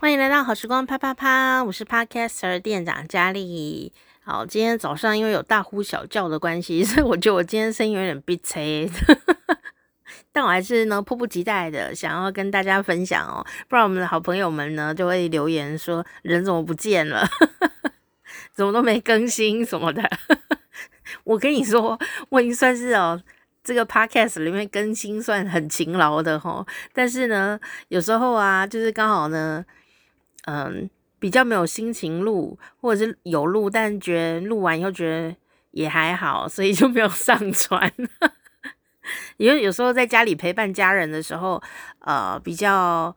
欢迎来到好时光啪啪啪，我是 Podcaster 店长佳丽。好，今天早上因为有大呼小叫的关系，所以我觉得我今天声音有点鼻塞，但我还是呢迫不及待的想要跟大家分享哦，不然我们的好朋友们呢就会留言说人怎么不见了，怎么都没更新什么的。我跟你说，我已经算是哦这个 Podcast 里面更新算很勤劳的齁，但是呢有时候啊就是刚好呢。嗯，比较没有心情录，或者是有录，但觉得录完以后觉得也还好，所以就没有上传。因为有时候在家里陪伴家人的时候，呃，比较，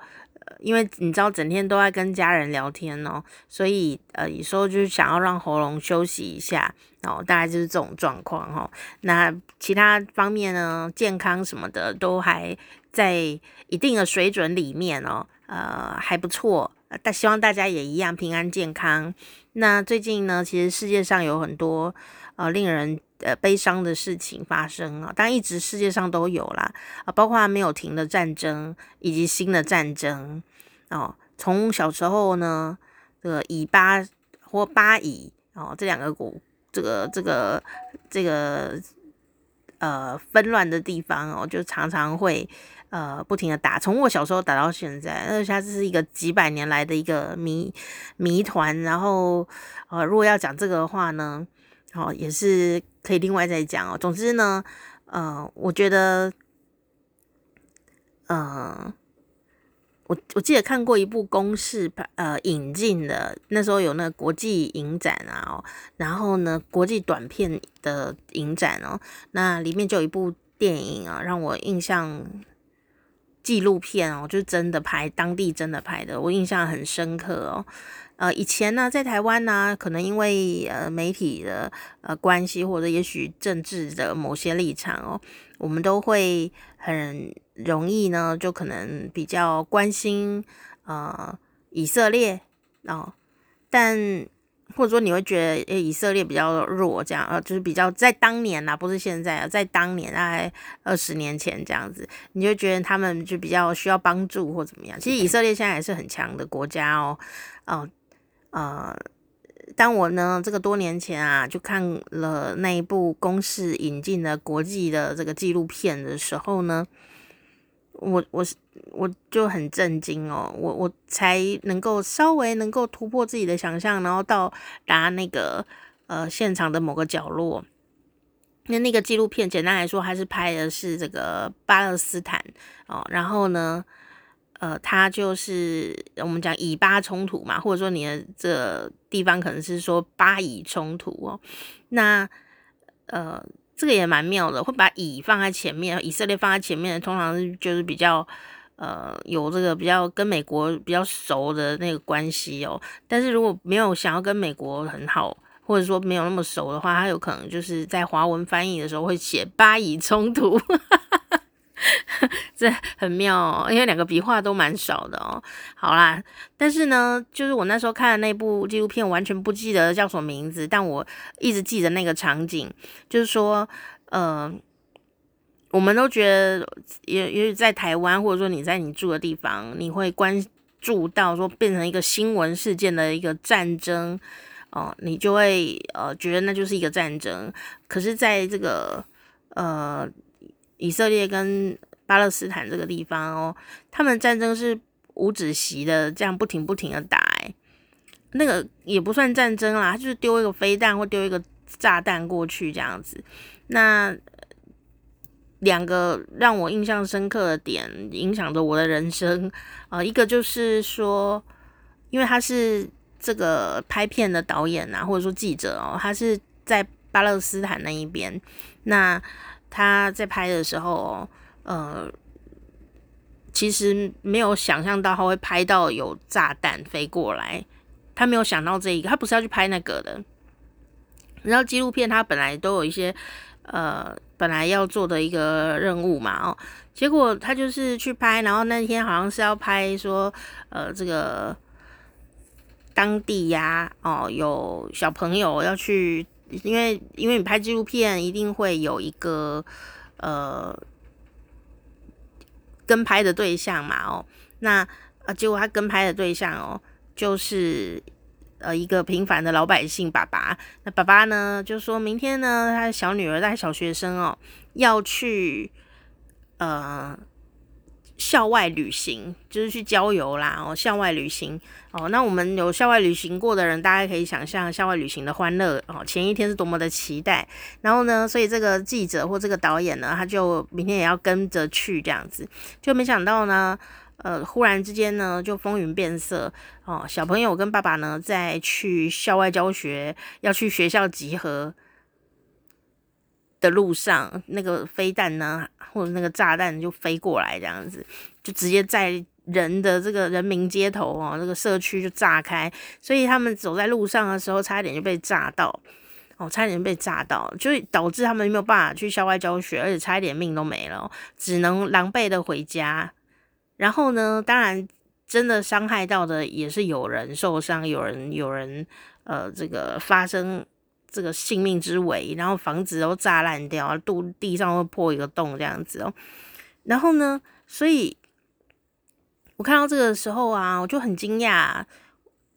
因为你知道整天都在跟家人聊天哦，所以呃，有时候就是想要让喉咙休息一下，然后大概就是这种状况哈。那其他方面呢，健康什么的都还在一定的水准里面哦，呃，还不错。但希望大家也一样平安健康。那最近呢，其实世界上有很多呃令人呃悲伤的事情发生啊，当然一直世界上都有啦啊，包括没有停的战争以及新的战争哦。从小时候呢，这个以巴或巴以哦这两个国，这个这个这个呃纷乱的地方哦，就常常会。呃，不停的打，从我小时候打到现在，而且它是一个几百年来的一个谜谜团。然后，呃，如果要讲这个的话呢，哦，也是可以另外再讲哦。总之呢，呃，我觉得，呃，我我记得看过一部公视呃引进的，那时候有那个国际影展啊，哦，然后呢，国际短片的影展哦，那里面就有一部电影啊，让我印象。纪录片哦，就是真的拍，当地真的拍的，我印象很深刻哦。呃，以前呢，在台湾呢，可能因为呃媒体的呃关系，或者也许政治的某些立场哦，我们都会很容易呢，就可能比较关心呃以色列哦，但。或者说你会觉得，诶，以色列比较弱，这样，呃，就是比较在当年呐，不是现在啊，在当年大概二十年前这样子，你就觉得他们就比较需要帮助或怎么样。其实以色列现在也是很强的国家哦，哦，呃，当我呢这个多年前啊，就看了那一部公视引进的国际的这个纪录片的时候呢。我我是我就很震惊哦，我我才能够稍微能够突破自己的想象，然后到达那个呃现场的某个角落。那那个纪录片简单来说，还是拍的是这个巴勒斯坦哦，然后呢，呃，它就是我们讲以巴冲突嘛，或者说你的这地方可能是说巴以冲突哦，那呃。这个也蛮妙的，会把以放在前面，以色列放在前面，通常就是比较呃有这个比较跟美国比较熟的那个关系哦。但是如果没有想要跟美国很好，或者说没有那么熟的话，他有可能就是在华文翻译的时候会写巴以冲突。这很妙哦，因为两个笔画都蛮少的哦。好啦，但是呢，就是我那时候看的那部纪录片，完全不记得叫什么名字，但我一直记得那个场景，就是说，呃，我们都觉得，也也许在台湾，或者说你在你住的地方，你会关注到说变成一个新闻事件的一个战争哦，你就会呃觉得那就是一个战争。可是，在这个呃。以色列跟巴勒斯坦这个地方哦，他们战争是无止息的，这样不停不停的打，哎，那个也不算战争啦，他就是丢一个飞弹或丢一个炸弹过去这样子。那两个让我印象深刻的点，影响着我的人生啊，呃，一个就是说，因为他是这个拍片的导演呐，或者说记者哦，他是在巴勒斯坦那一边，那。他在拍的时候，呃，其实没有想象到他会拍到有炸弹飞过来，他没有想到这一个，他不是要去拍那个的。然后纪录片他本来都有一些，呃，本来要做的一个任务嘛，哦，结果他就是去拍，然后那天好像是要拍说，呃，这个当地呀，哦，有小朋友要去。因为因为你拍纪录片一定会有一个呃跟拍的对象嘛，哦，那啊，结果他跟拍的对象哦，就是呃一个平凡的老百姓爸爸。那爸爸呢，就说明天呢，他的小女儿带小学生哦，要去呃。校外旅行就是去郊游啦，哦，校外旅行哦，那我们有校外旅行过的人，大家可以想象校外旅行的欢乐哦，前一天是多么的期待，然后呢，所以这个记者或这个导演呢，他就明天也要跟着去这样子，就没想到呢，呃，忽然之间呢，就风云变色哦，小朋友跟爸爸呢，在去校外教学，要去学校集合。的路上，那个飞弹呢，或者那个炸弹就飞过来，这样子就直接在人的这个人民街头哦，这个社区就炸开，所以他们走在路上的时候，差一点就被炸到哦，差一点被炸到，就导致他们没有办法去校外教学，而且差一点命都没了，只能狼狈的回家。然后呢，当然真的伤害到的也是有人受伤，有人有人呃，这个发生。这个性命之危，然后房子都炸烂掉，地地上会破一个洞这样子哦。然后呢，所以我看到这个时候啊，我就很惊讶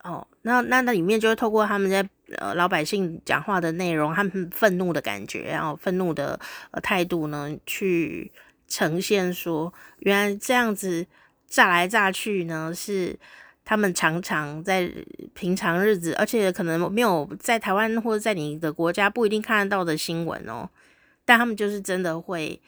哦。那那那里面就会透过他们在呃老百姓讲话的内容，他们愤怒的感觉，然后愤怒的呃态度呢，去呈现说，原来这样子炸来炸去呢是。他们常常在平常日子，而且可能没有在台湾或者在你的国家不一定看得到的新闻哦，但他们就是真的会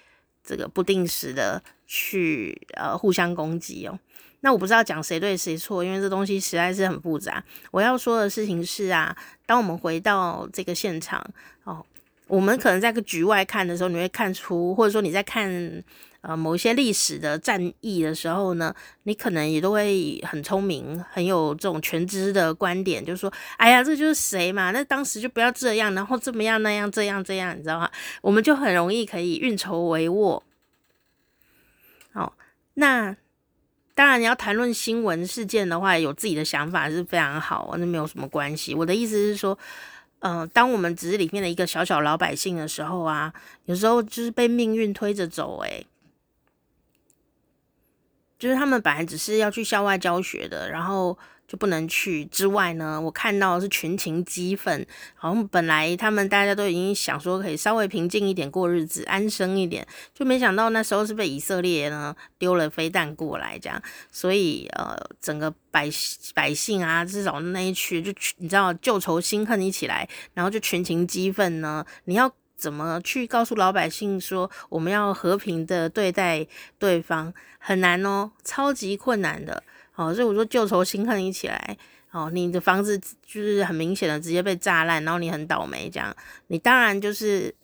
这个不定时的去呃互相攻击哦。那我不知道讲谁对谁错，因为这东西实在是很复杂。我要说的事情是啊，当我们回到这个现场哦，我们可能在个局外看的时候，你会看出，或者说你在看。呃，某一些历史的战役的时候呢，你可能也都会很聪明，很有这种全知的观点，就是说，哎呀，这就是谁嘛？那当时就不要这样，然后怎么样那样这样这样，你知道吗？我们就很容易可以运筹帷幄。好，那当然你要谈论新闻事件的话，有自己的想法是非常好，那没有什么关系。我的意思是说，嗯、当我们只是里面的一个小小老百姓的时候啊，有时候就是被命运推着走，诶。就是他们本来只是要去校外教学的，然后就不能去。之外呢，我看到是群情激愤，好像本来他们大家都已经想说可以稍微平静一点过日子，安生一点，就没想到那时候是被以色列呢丢了飞弹过来，这样，所以呃，整个百百姓啊，至少那一区就你知道旧仇新恨一起来，然后就群情激愤呢，你要。怎么去告诉老百姓说我们要和平的对待对方，很难哦，超级困难的。哦，所以我说旧仇新恨一起来，哦，你的房子就是很明显的直接被炸烂，然后你很倒霉，这样你当然就是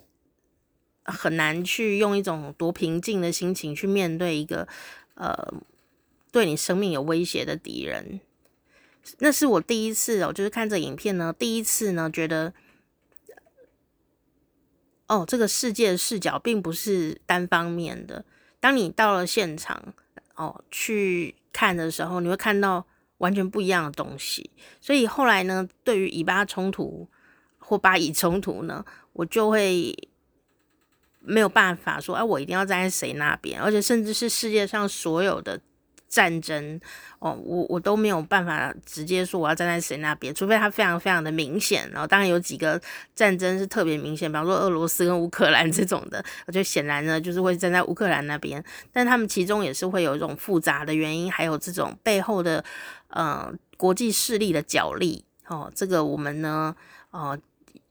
很难去用一种多平静的心情去面对一个呃对你生命有威胁的敌人。那是我第一次哦，就是看这影片呢，第一次呢觉得。哦，这个世界的视角并不是单方面的。当你到了现场哦去看的时候，你会看到完全不一样的东西。所以后来呢，对于以巴冲突或巴以冲突呢，我就会没有办法说，哎，我一定要站在谁那边，而且甚至是世界上所有的。战争哦，我我都没有办法直接说我要站在谁那边，除非它非常非常的明显。然后当然有几个战争是特别明显，比方说俄罗斯跟乌克兰这种的，我就显然呢就是会站在乌克兰那边。但他们其中也是会有一种复杂的原因，还有这种背后的呃国际势力的角力哦。这个我们呢呃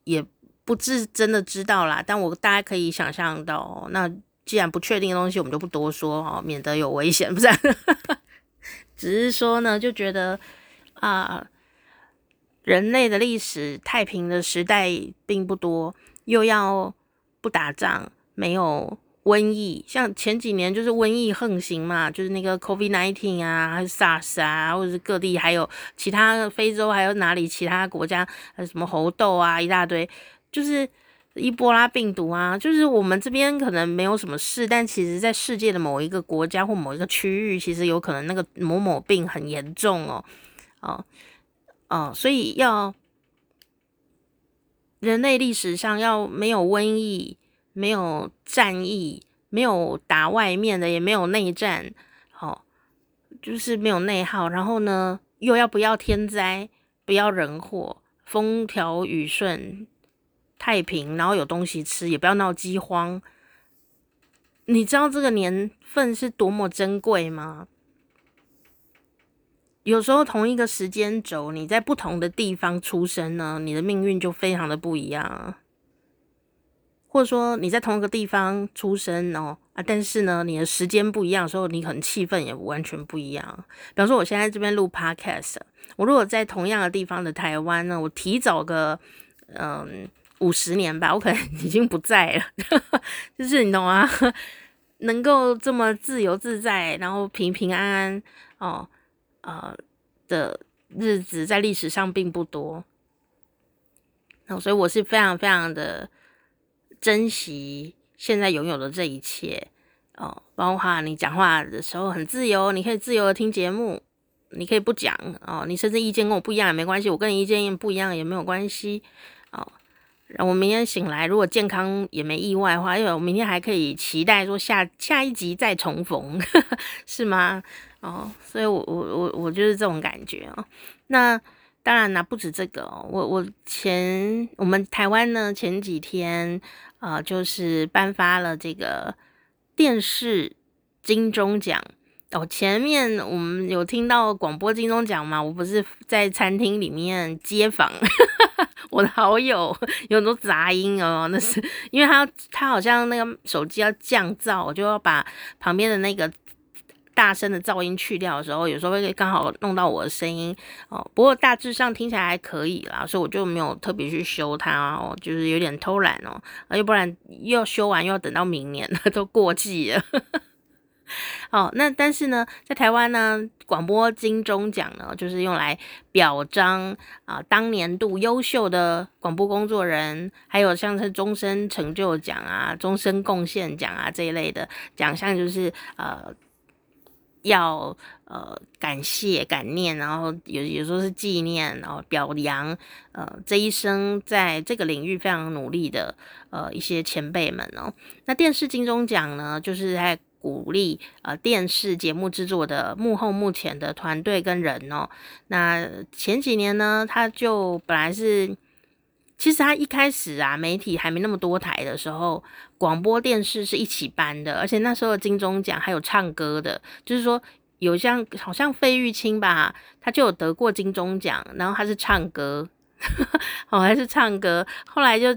也不知真的知道啦，但我大家可以想象到哦，那。既然不确定的东西，我们就不多说哦，免得有危险，不是？只是说呢，就觉得啊、人类的历史太平的时代并不多，又要不打仗，没有瘟疫，像前几年就是瘟疫横行嘛，就是那个 COVID-19 啊，还是 SARS 啊，或者是各地还有其他非洲还有哪里其他国家，还有什么猴痘啊，一大堆，就是。伊波拉病毒啊，就是我们这边可能没有什么事，但其实在世界的某一个国家或某一个区域，其实有可能那个某某病很严重哦，哦哦，所以要人类历史上要没有瘟疫、没有战役、没有打外面的，也没有内战，哦，就是没有内耗，然后呢，又要不要天灾，不要人祸，风调雨顺，太平，然后有东西吃，也不要闹饥荒。你知道这个年份是多么珍贵吗？有时候同一个时间轴，你在不同的地方出生呢，你的命运就非常的不一样。或者说你在同一个地方出生哦啊，但是呢，你的时间不一样的时候，你可能气氛也完全不一样。比方说，我现在这边录 podcast，我如果在同样的地方的台湾呢，我提早个嗯五十年吧，我可能已经不在了。就是你懂吗？能够这么自由自在，然后平平安安哦。呃的日子在历史上并不多，那所以我是非常非常的珍惜现在拥有的这一切哦，包括你讲话的时候很自由，你可以自由的听节目，你可以不讲哦，你甚至意见跟我不一样也没关系，我跟你意见不一样也没有关系。然后我明天醒来，如果健康也没意外的话，因为我明天还可以期待说下下一集再重逢，呵呵是吗？哦，所以我我我我就是这种感觉哦。那当然啦，不止这个哦。我我前我们台湾呢前几天呃就是颁发了这个电视金钟奖哦。前面我们有听到广播金钟奖嘛？我不是在餐厅里面接访 我的好友，有很多杂音哦。那是因为他他好像那个手机要降噪，我就要把旁边的那个。大声的噪音去掉的时候，有时候会刚好弄到我的声音哦。不过大致上听起来还可以啦，所以我就没有特别去修它哦，就是有点偷懒哦。要不然又要修完又要等到明年了，都过季了。哦，那但是呢，在台湾呢，广播金钟奖呢，就是用来表彰啊、当年度优秀的广播工作人，还有像是终身成就奖啊、终身贡献奖啊这一类的奖项，就是呃。要呃感谢感念，然后有有时候是纪念，然后表扬呃这一生在这个领域非常努力的呃一些前辈们哦。那电视金钟奖呢，就是在鼓励呃电视节目制作的幕后幕前的团队跟人哦。那前几年呢，他就本来是。其实他一开始啊，媒体还没那么多台的时候，广播电视是一起颁的，而且那时候的金钟奖还有唱歌的，就是说有像好像费玉清吧，他就有得过金钟奖，然后他是唱歌，哦还是唱歌，后来就。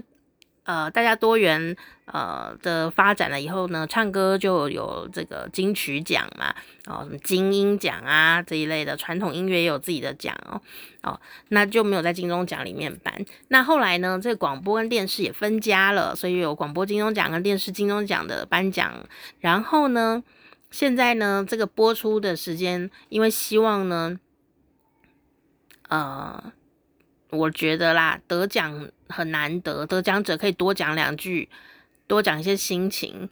呃，大家多元呃的发展了以后呢，唱歌就有这个金曲奖嘛，哦，什么金音奖啊这一类的，传统音乐也有自己的奖哦，哦，那就没有在金钟奖里面颁。那后来呢，这个广播跟电视也分家了，所以有广播金钟奖跟电视金钟奖的颁奖。然后呢，现在呢，这个播出的时间，因为希望呢，呃。我觉得啦，得奖很难得，得奖者可以多讲两句，多讲一些心情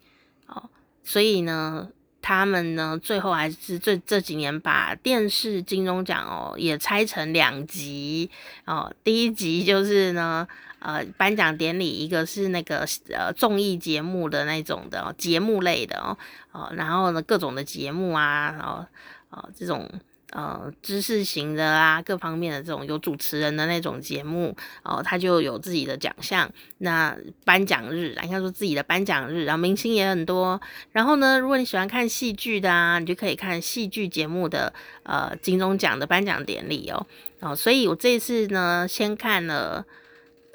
哦。所以呢，他们呢，最后还是这这几年把电视金钟奖哦也拆成两集哦。第一集就是呢，呃，颁奖典礼，一个是那个呃综艺节目的那种的哦，节目类的哦哦，然后呢各种的节目啊，然后哦这种。呃，知识型的啊，各方面的这种有主持人的那种节目，哦，他就有自己的奖项。那颁奖日，应该说自己的颁奖日，然后明星也很多。然后呢，如果你喜欢看戏剧的啊，你就可以看戏剧节目的呃金钟奖的颁奖典礼哦。哦，所以我这次呢，先看了。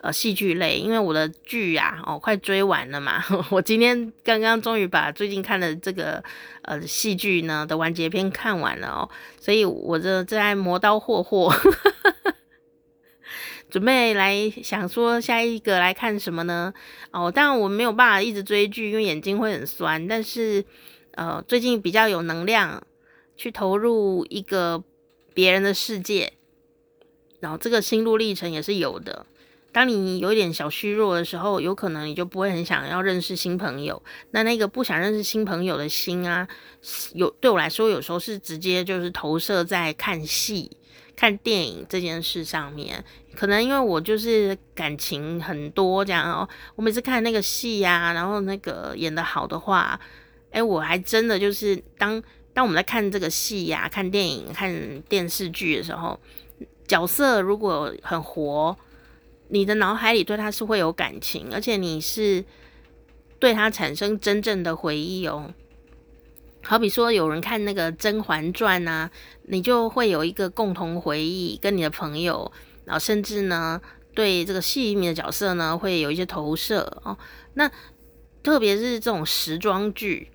呃，戏剧类，因为我的剧呀、啊，哦，快追完了嘛。我今天刚刚终于把最近看的这个呃戏剧呢的完结篇看完了哦，所以我这正在磨刀霍霍，准备来想说下一个来看什么呢？哦，当然我没有办法一直追剧，因为眼睛会很酸。但是呃，最近比较有能量去投入一个别人的世界，然后这个心路历程也是有的。当你有一点小虚弱的时候，有可能你就不会很想要认识新朋友。那那个不想认识新朋友的心啊，有对我来说，有时候是直接就是投射在看戏、看电影这件事上面。可能因为我就是感情很多这样哦，我每次看那个戏呀，然后那个演得好的话，哎，我还真的就是当。当我们在看这个戏呀、看电影、看电视剧的时候，角色如果很活，你的脑海里对他是会有感情，而且你是对他产生真正的回忆哦。好比说，有人看那个《甄嬛传》啊，你就会有一个共同回忆，跟你的朋友，然后甚至呢，对这个戏里面的角色呢，会有一些投射哦。那特别是这种时装剧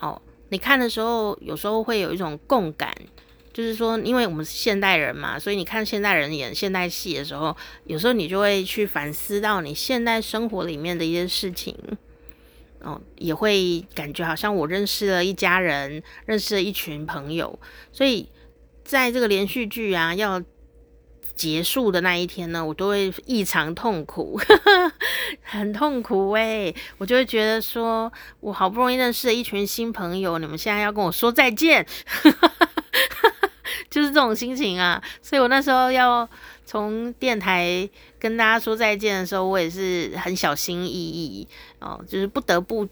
哦，你看的时候，有时候会有一种共感，就是说，因为我们是现代人嘛，所以你看现代人演现代戏的时候，有时候你就会去反思到你现代生活里面的一些事情。哦，也会感觉好像我认识了一家人，认识了一群朋友，所以在这个连续剧啊要结束的那一天呢，我都会异常痛苦，很痛苦哎、我就会觉得说我好不容易认识了一群新朋友，你们现在要跟我说再见，就是这种心情啊，所以我那时候要。从电台跟大家说再见的时候，我也是很小心翼翼哦，就是不得不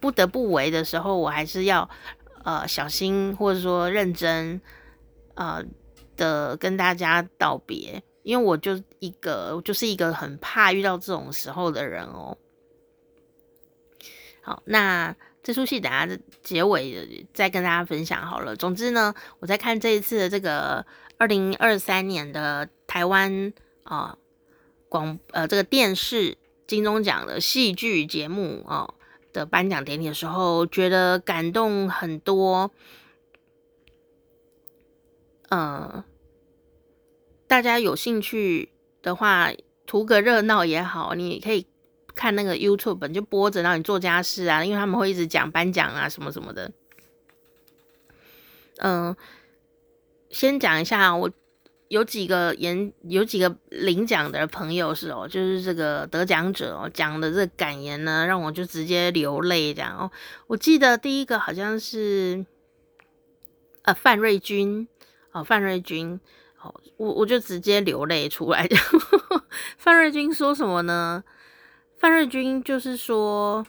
不得不为的时候，我还是要呃小心或者说认真呃的跟大家道别，因为我就一个就是一个很怕遇到这种时候的人哦。好，那这出戏等下的结尾再跟大家分享好了。总之呢，我在看这一次的这个。二零二三年的台湾啊广呃这个电视金钟奖的戏剧节目啊的颁奖典礼的时候，觉得感动很多。呃，大家有兴趣的话，图个热闹也好，你可以看那个 YouTube，就播着，让你做家事啊，因为他们会一直讲颁奖啊什么什么的。嗯、先讲一下，我有几个演有几个领奖的朋友是哦，就是这个得奖者哦讲的这个感言呢，让我就直接流泪这样哦。我记得第一个好像是呃范瑞君哦，范瑞君哦，我我就直接流泪出来。范瑞君说什么呢？范瑞君就是说，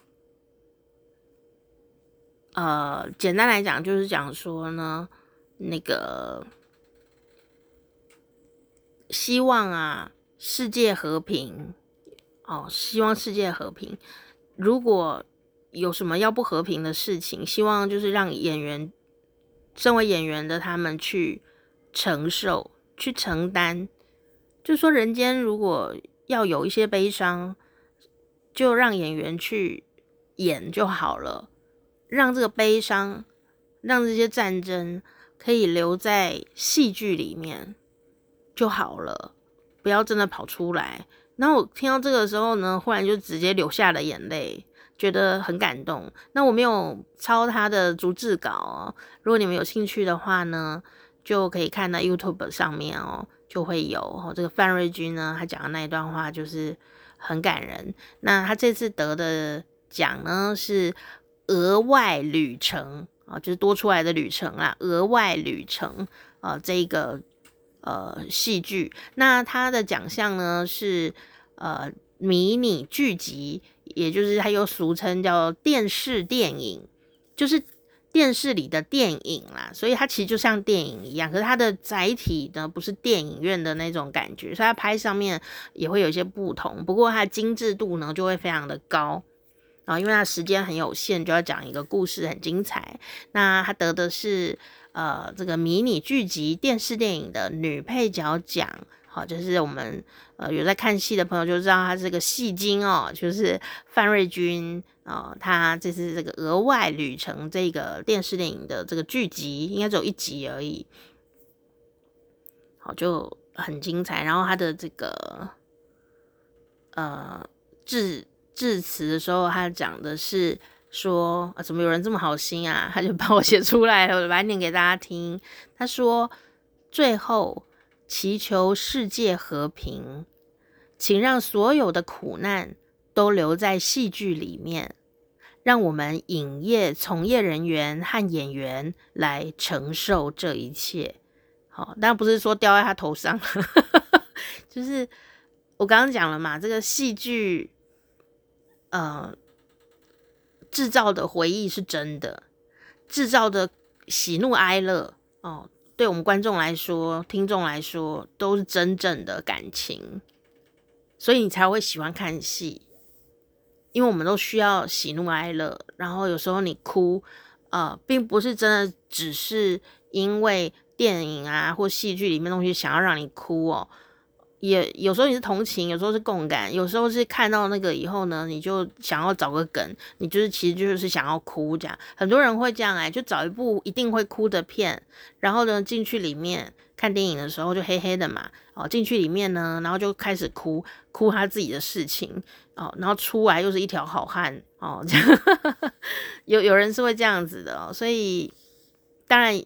呃，简单来讲就是讲说呢。那个希望啊，世界和平哦，希望世界和平。如果有什么要不和平的事情，希望就是让演员，身为演员的他们去承受、去承担。就说人间如果要有一些悲伤，就让演员去演就好了，让这个悲伤，让这些战争。可以留在戏剧里面就好了，不要真的跑出来。然后我听到这个时候呢，忽然就直接流下了眼泪，觉得很感动。那我没有抄他的逐字稿哦，如果你们有兴趣的话呢，就可以看到 YouTube 上面哦，就会有哦。这个范瑞君呢，他讲的那一段话就是很感人。那他这次得的奖呢，是额外旅程。啊，就是多出来的旅程啦，额外旅程啊，这个呃戏剧，那他的奖项呢是呃迷你剧集，也就是它又俗称叫电视电影，就是电视里的电影啦，所以它其实就像电影一样，可是它的载体呢不是电影院的那种感觉，所以它拍上面也会有一些不同，不过它的精致度呢就会非常的高。啊，因为它时间很有限，就要讲一个故事，很精彩。那他得的是呃这个迷你剧集电视电影的女配角奖，好，就是我们呃有在看戏的朋友就知道他是个戏精哦，就是范瑞君哦，他这是这个额外旅程这个电视电影的这个剧集，应该只有一集而已，好，就很精彩。然后他的这个呃致。致辞的时候，他讲的是说啊，怎么有人这么好心啊？他就把我写出来了，我来念给大家听。他说：“最后祈求世界和平，请让所有的苦难都留在戏剧里面，让我们影业从业人员和演员来承受这一切。”好，当然不是说掉在他头上，就是我刚刚讲了嘛，这个戏剧。呃，制造的回忆是真的，制造的喜怒哀乐哦，对我们观众来说、听众来说，都是真正的感情，所以你才会喜欢看戏，因为我们都需要喜怒哀乐。然后有时候你哭，呃，并不是真的只是因为电影啊或戏剧里面东西想要让你哭哦。也有时候你是同情，有时候是共感，有时候是看到那个以后呢，你就想要找个梗，你就是其实就是想要哭这样。很多人会这样哎、就找一部一定会哭的片，然后呢进去里面看电影的时候就黑黑的嘛，哦进去里面呢，然后就开始哭，哭他自己的事情哦，然后出来又是一条好汉哦，这 样有有人是会这样子的哦，所以当然。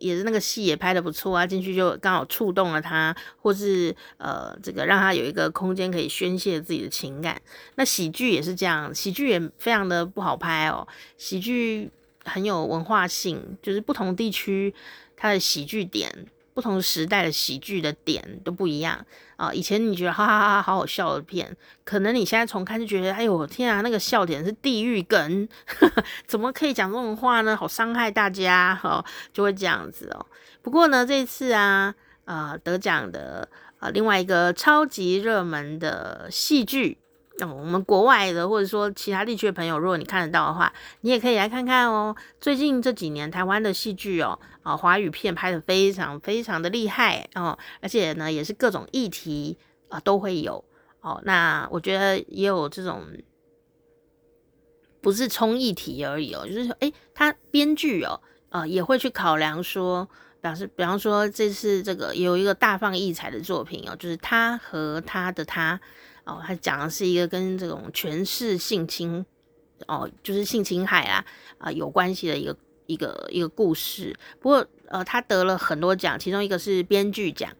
也是那个戏也拍得不错啊，进去就刚好触动了他，或是呃，这个让他有一个空间可以宣泄自己的情感。那喜剧也是这样，喜剧也非常的不好拍哦。喜剧很有文化性，就是不同地区它的喜剧点。不同时代的喜剧的点都不一样啊！以前你觉得哈哈哈哈好好笑的片，可能你现在重看就觉得，哎呦天啊，那个笑点是地狱梗，怎么可以讲这种话呢？好伤害大家哦，就会这样子哦。不过呢，这次啊，呃，得奖的呃另外一个超级热门的戏剧。那、我们国外的或者说其他地区的朋友，如果你看得到的话，你也可以来看看哦。最近这几年台湾的戏剧哦，啊华语片拍得非常非常的厉害哦，而且呢也是各种议题啊都会有哦。那我觉得也有这种不是冲议题而已哦，就是说，诶，他编剧哦，呃也会去考量说，表示比方说这次这个有一个大放异彩的作品哦，就是他和他的他。哦，他讲的是一个跟这种权势性侵，哦，就是性侵害啊啊、有关系的一个一个一个故事。不过呃，他得了很多奖，其中一个是编剧奖。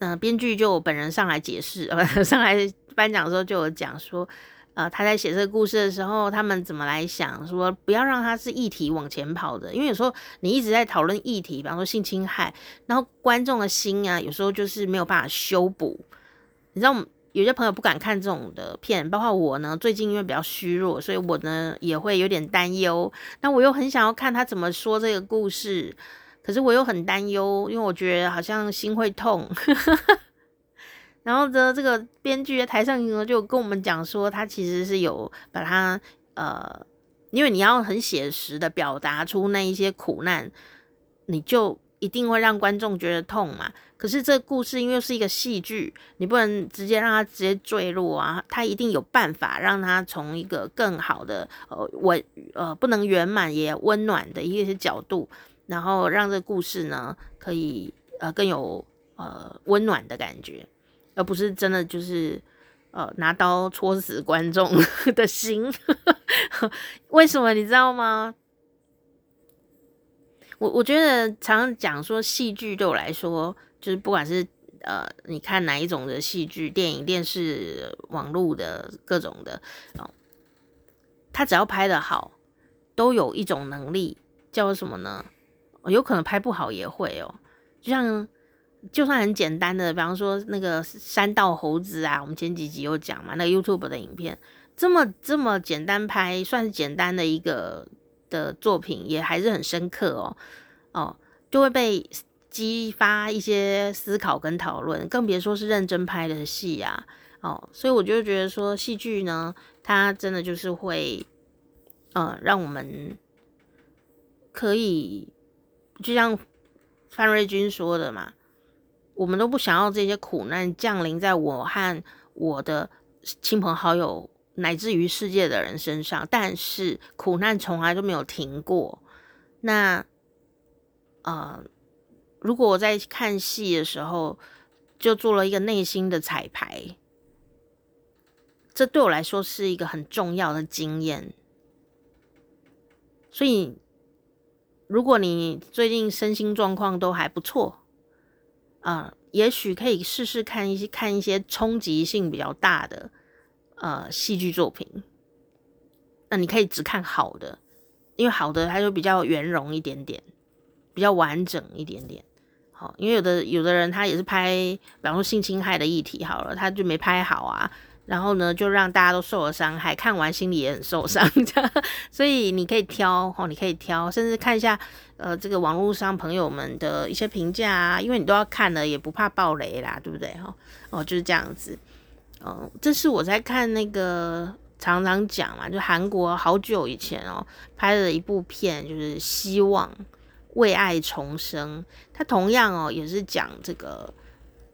嗯、编剧就本人上来解释，呃，上来颁奖的时候就有讲说，呃，他在写这个故事的时候，他们怎么来想说，不要让他是议题往前跑的，因为有时候你一直在讨论议题，比方说性侵害，然后观众的心啊，有时候就是没有办法修补，你知道吗？有些朋友不敢看这种的片，包括我呢。最近因为比较虚弱，所以我呢也会有点担忧。那我又很想要看他怎么说这个故事，可是我又很担忧，因为我觉得好像心会痛。然后呢，这个编剧在台上呢就跟我们讲说，他其实是有把他呃，因为你要很写实的表达出那一些苦难，你就。一定会让观众觉得痛嘛？可是这故事因为是一个戏剧，你不能直接让它直接坠落啊！他一定有办法让它从一个更好的呃温呃不能圆满也温暖的一些角度，然后让这故事呢可以呃更有呃温暖的感觉，而不是真的就是呃拿刀戳死观众的心。为什么你知道吗？我我觉得常常讲说戏剧对我来说，就是不管是呃你看哪一种的戏剧、电影、电视、网络的各种的哦，他只要拍得好，都有一种能力叫什么呢？有可能拍不好也会哦。就像就算很简单的，比方说那个山道猴子啊，我们前几集有讲嘛，那个 YouTube 的影片，这么这么简单拍，算是简单的一个。的作品也还是很深刻哦，哦，就会被激发一些思考跟讨论，更别说是认真拍的戏呀，哦，所以我就觉得说戏剧呢，它真的就是会，呃，让我们可以，就像范瑞君说的嘛，我们都不想要这些苦难降临在我和我的亲朋好友。乃至于世界的人身上，但是苦难从来都没有停过。那，呃，如果我在看戏的时候就做了一个内心的彩排，这对我来说是一个很重要的经验。所以，如果你最近身心状况都还不错，啊、呃，也许可以试试看一些看一些冲击性比较大的。呃，戏剧作品，那你可以只看好的，因为好的它就比较圆融一点点，比较完整一点点。哦，因为有的有的人他也是拍，比方说性侵害的议题好了，他就没拍好啊，然后呢，就让大家都受了伤害，看完心里也很受伤，这样。所以你可以挑哦，你可以挑，甚至看一下呃这个网络上朋友们的一些评价啊，因为你都要看了，也不怕爆雷啦，对不对？哈哦，就是这样子。哦，这是我在看那个常常讲嘛，就韩国好久以前哦拍的一部片，就是《希望为爱重生》，它同样哦也是讲这个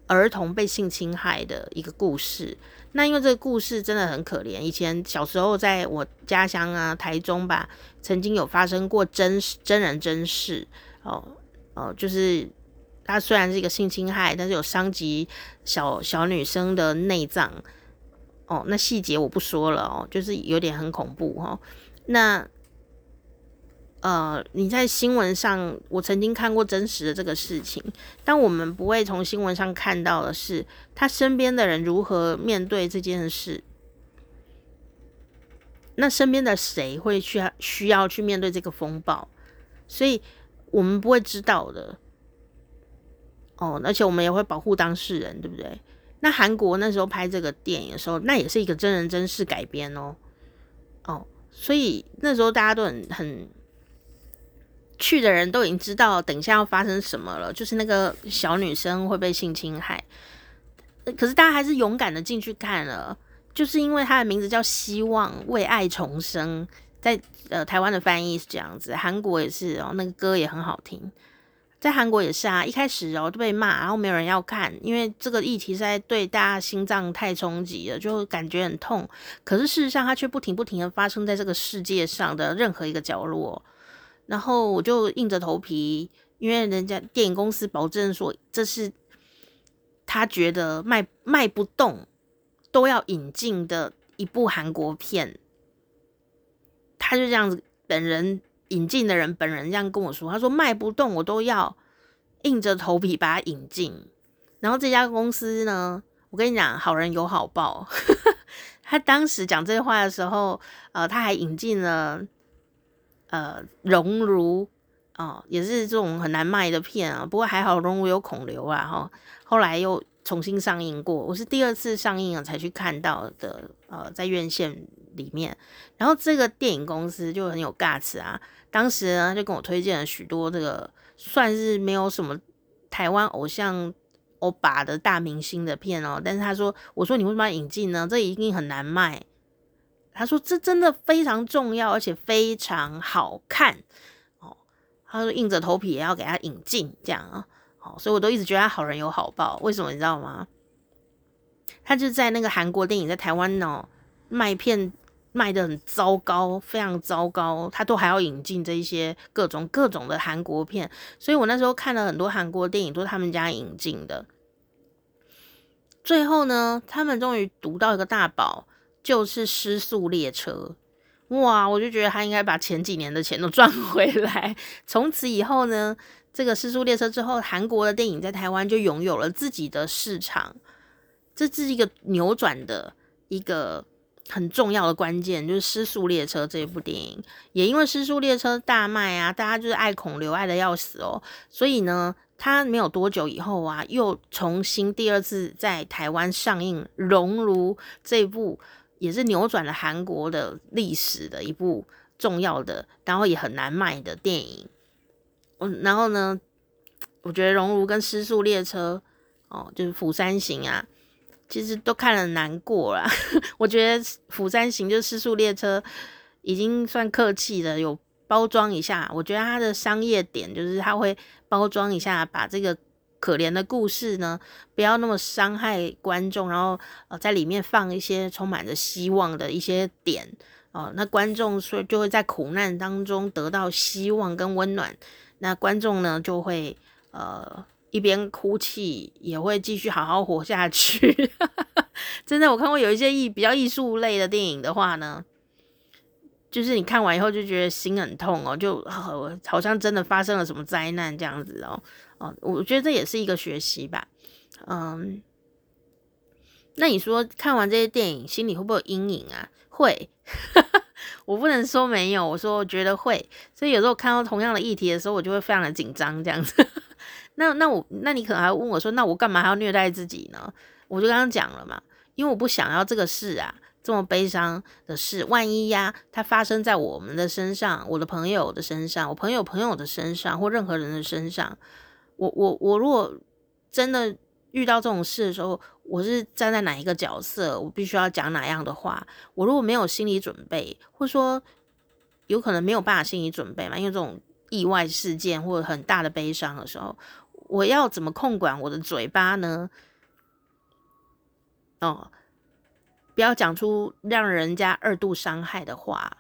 儿童被性侵害的一个故事。那因为这个故事真的很可怜，以前小时候在我家乡啊，台中吧，曾经有发生过真实真人真事哦哦，就是它虽然是一个性侵害，但是有伤及小小女生的内脏哦，那细节我不说了哦，就是有点很恐怖、哦，那。呃，你在新闻上，我曾经看过真实的这个事情，但我们不会从新闻上看到的是他身边的人如何面对这件事。那身边的谁会需要需要去面对这个风暴？所以我们不会知道的。哦，而且我们也会保护当事人，对不对？那韩国那时候拍这个电影的时候，那也是一个真人真事改编哦。哦，所以那时候大家都很很。去的人都已经知道等一下要发生什么了，就是那个小女生会被性侵害，可是大家还是勇敢的进去看了，就是因为它的名字叫《希望为爱重生》，在呃台湾的翻译是这样子，韩国也是哦，那个歌也很好听，在韩国也是啊，一开始哦就被骂，然后没有人要看，因为这个议题实在对大家心脏太冲击了，就感觉很痛，可是事实上它却不停不停的发生在这个世界上的任何一个角落。然后我就硬着头皮，因为人家电影公司保证说这是他觉得卖卖不动都要引进的一部韩国片，他就这样子，本人引进的人本人这样跟我说，他说卖不动我都要硬着头皮把它引进。然后这家公司呢，我跟你讲，好人有好报，他当时讲这话的时候，呃，他还引进了。呃，熔炉哦，也是这种很难卖的片啊。不过还好，熔炉有孔刘啊，哈。后来又重新上映过，我是第二次上映了才去看到的。呃，在院线里面，然后这个电影公司就很有 guts 啊。当时呢，就跟我推荐了许多这个算是没有什么台湾偶像欧巴的大明星的片哦。但是他说，我说你为什么要引进呢？这一定很难卖。他说：“这真的非常重要，而且非常好看哦。”他说：“硬着头皮也要给他引进，这样啊。”好，所以我都一直觉得他好人有好报。为什么你知道吗？他就在那个韩国电影在台湾哦卖片卖得很糟糕，非常糟糕，他都还要引进这一些各种各种的韩国片。所以我那时候看了很多韩国电影，都是他们家引进的。最后呢，他们终于赌到一个大宝。就是失速列车，哇！我就觉得他应该把前几年的钱都赚回来。从此以后呢，这个失速列车之后，韩国的电影在台湾就拥有了自己的市场，这是一个扭转的一个很重要的关键，就是失速列车这一部电影，也因为失速列车大卖啊，大家就是爱孔刘爱得要死哦，所以呢，他没有多久以后啊，又重新第二次在台湾上映《熔炉》这部。也是扭转了韩国的历史的一部重要的，然后也很难卖的电影。嗯，然后呢，我觉得《熔炉》跟《失速列车》哦，就是《釜山行》啊，其实都看了难过了。我觉得《釜山行》就《失速列车》已经算客气的，有包装一下。我觉得它的商业点就是它会包装一下，把这个。可怜的故事呢，不要那么伤害观众，然后呃，在里面放一些充满着希望的一些点哦、那观众所以就会在苦难当中得到希望跟温暖，那观众呢就会呃一边哭泣也会继续好好活下去。真的，我看过有一些艺比较艺术类的电影的话呢，就是你看完以后就觉得心很痛哦，就好，好像真的发生了什么灾难这样子哦。哦，我觉得这也是一个学习吧，嗯，那你说看完这些电影，心里会不会有阴影啊？会，我不能说没有，我说我觉得会，所以有时候看到同样的议题的时候，我就会非常的紧张这样子。那那我，那你可能还问我说，那我干嘛还要虐待自己呢？我就刚刚讲了嘛，因为我不想要这个事啊，这么悲伤的事，万一呀，它发生在我们的身上，我的朋友的身上，我朋友朋友的身上，或任何人的身上，我我我如果真的遇到这种事的时候，我是站在哪一个角色？我必须要讲哪样的话？我如果没有心理准备，或说有可能没有办法心理准备嘛，因为这种意外事件或者很大的悲伤的时候，我要怎么控管我的嘴巴呢？哦，不要讲出让人家二度伤害的话，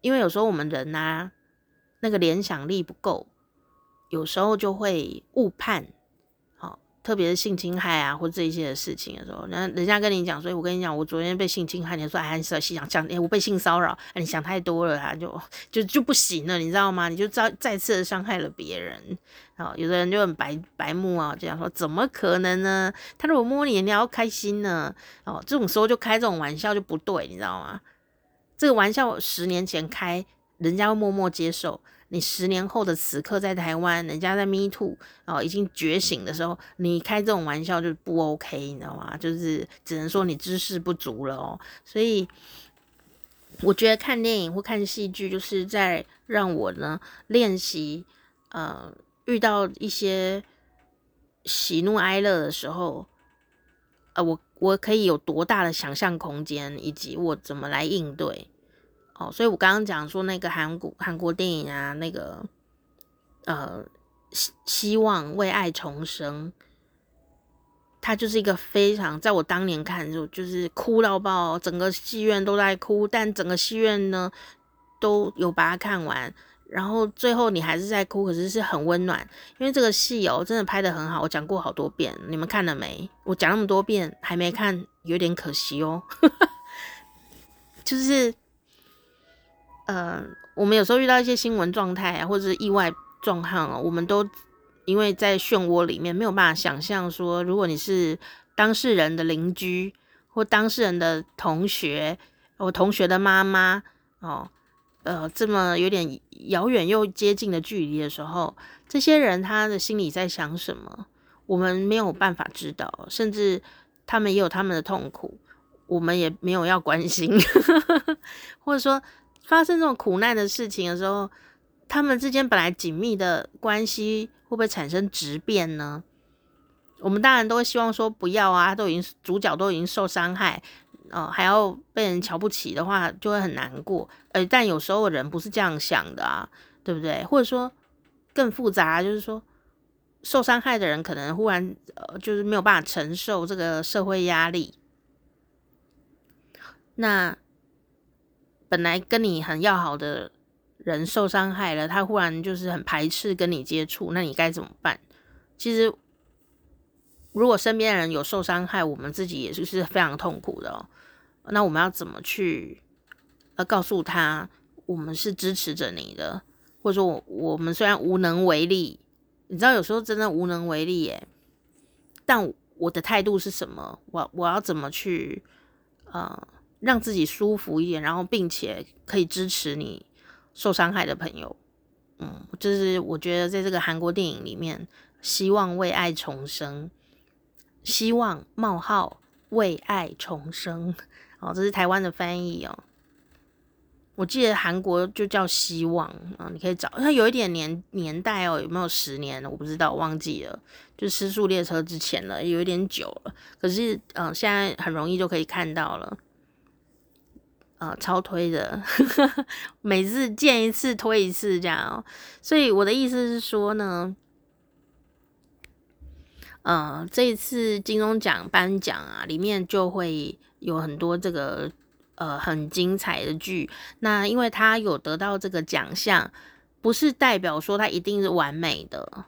因为有时候我们人呐、啊，那个联想力不够，有时候就会误判。特别是性侵害啊，或这一些的事情的时候，那人家跟你讲，所以我跟你讲，我昨天被性侵害，你说哎，是想想，哎，我被性骚扰，哎，你想太多了，他就就就不行了，你知道吗？你就再再次的伤害了别人，哦，有的人就很白白目啊，这样说怎么可能呢？他如果摸你，你要开心呢，哦，这种时候就开这种玩笑就不对，你知道吗？这个玩笑十年前开，人家会默默接受。你十年后的此刻在台湾，人家在 Me Too 哦，已经觉醒的时候，你开这种玩笑就不 OK，你知道吗？就是只能说你知识不足了哦。所以我觉得看电影或看戏剧，就是在让我呢练习，呃，遇到一些喜怒哀乐的时候，呃，我我可以有多大的想象空间，以及我怎么来应对。哦，所以我刚刚讲说那个韩国韩国电影啊，那个呃希希望为爱重生，它就是一个非常在我当年看就就是哭到爆，整个戏院都在哭，但整个戏院呢都有把它看完，然后最后你还是在哭，可是是很温暖，因为这个戏哦真的拍得很好，我讲过好多遍，你们看了没？我讲那么多遍还没看，有点可惜哦，就是。呃，我们有时候遇到一些新闻状态啊，或者是意外状况哦，我们都因为在漩涡里面没有办法想象说，如果你是当事人的邻居或当事人的同学，我同学的妈妈哦，呃，这么有点遥远又接近的距离的时候，这些人他的心里在想什么，我们没有办法知道，甚至他们也有他们的痛苦，我们也没有要关心，或者说。发生这种苦难的事情的时候，他们之间本来紧密的关系会不会产生质变呢？我们当然都会希望说不要啊，都已经主角都已经受伤害，哦，还要被人瞧不起的话，就会很难过。呃，但有时候人不是这样想的啊，对不对？或者说更复杂，就是说受伤害的人可能忽然呃，就是没有办法承受这个社会压力，那。本来跟你很要好的人受伤害了，他忽然就是很排斥跟你接触，那你该怎么办？其实，如果身边的人有受伤害，我们自己也是是非常痛苦的哦。那我们要怎么去呃告诉他，我们是支持着你的，或者说我我们虽然无能为力，你知道有时候真的无能为力耶，但我的态度是什么？我我要怎么去呃？让自己舒服一点，然后并且可以支持你受伤害的朋友，嗯，就是我觉得在这个韩国电影里面，希望为爱重生，希望冒号为爱重生，哦，这是台湾的翻译哦。我记得韩国就叫希望啊，你可以找它有一点年年代哦，有没有十年？我不知道，忘记了，就失速列车之前了，有一点久了。可是嗯，现在很容易就可以看到了。呃，超推的，每次见一次推一次这样。所以我的意思是说呢，呃，这一次金钟奖颁奖啊，里面就会有很多这个呃很精彩的剧。那因为他有得到这个奖项，不是代表说他一定是完美的，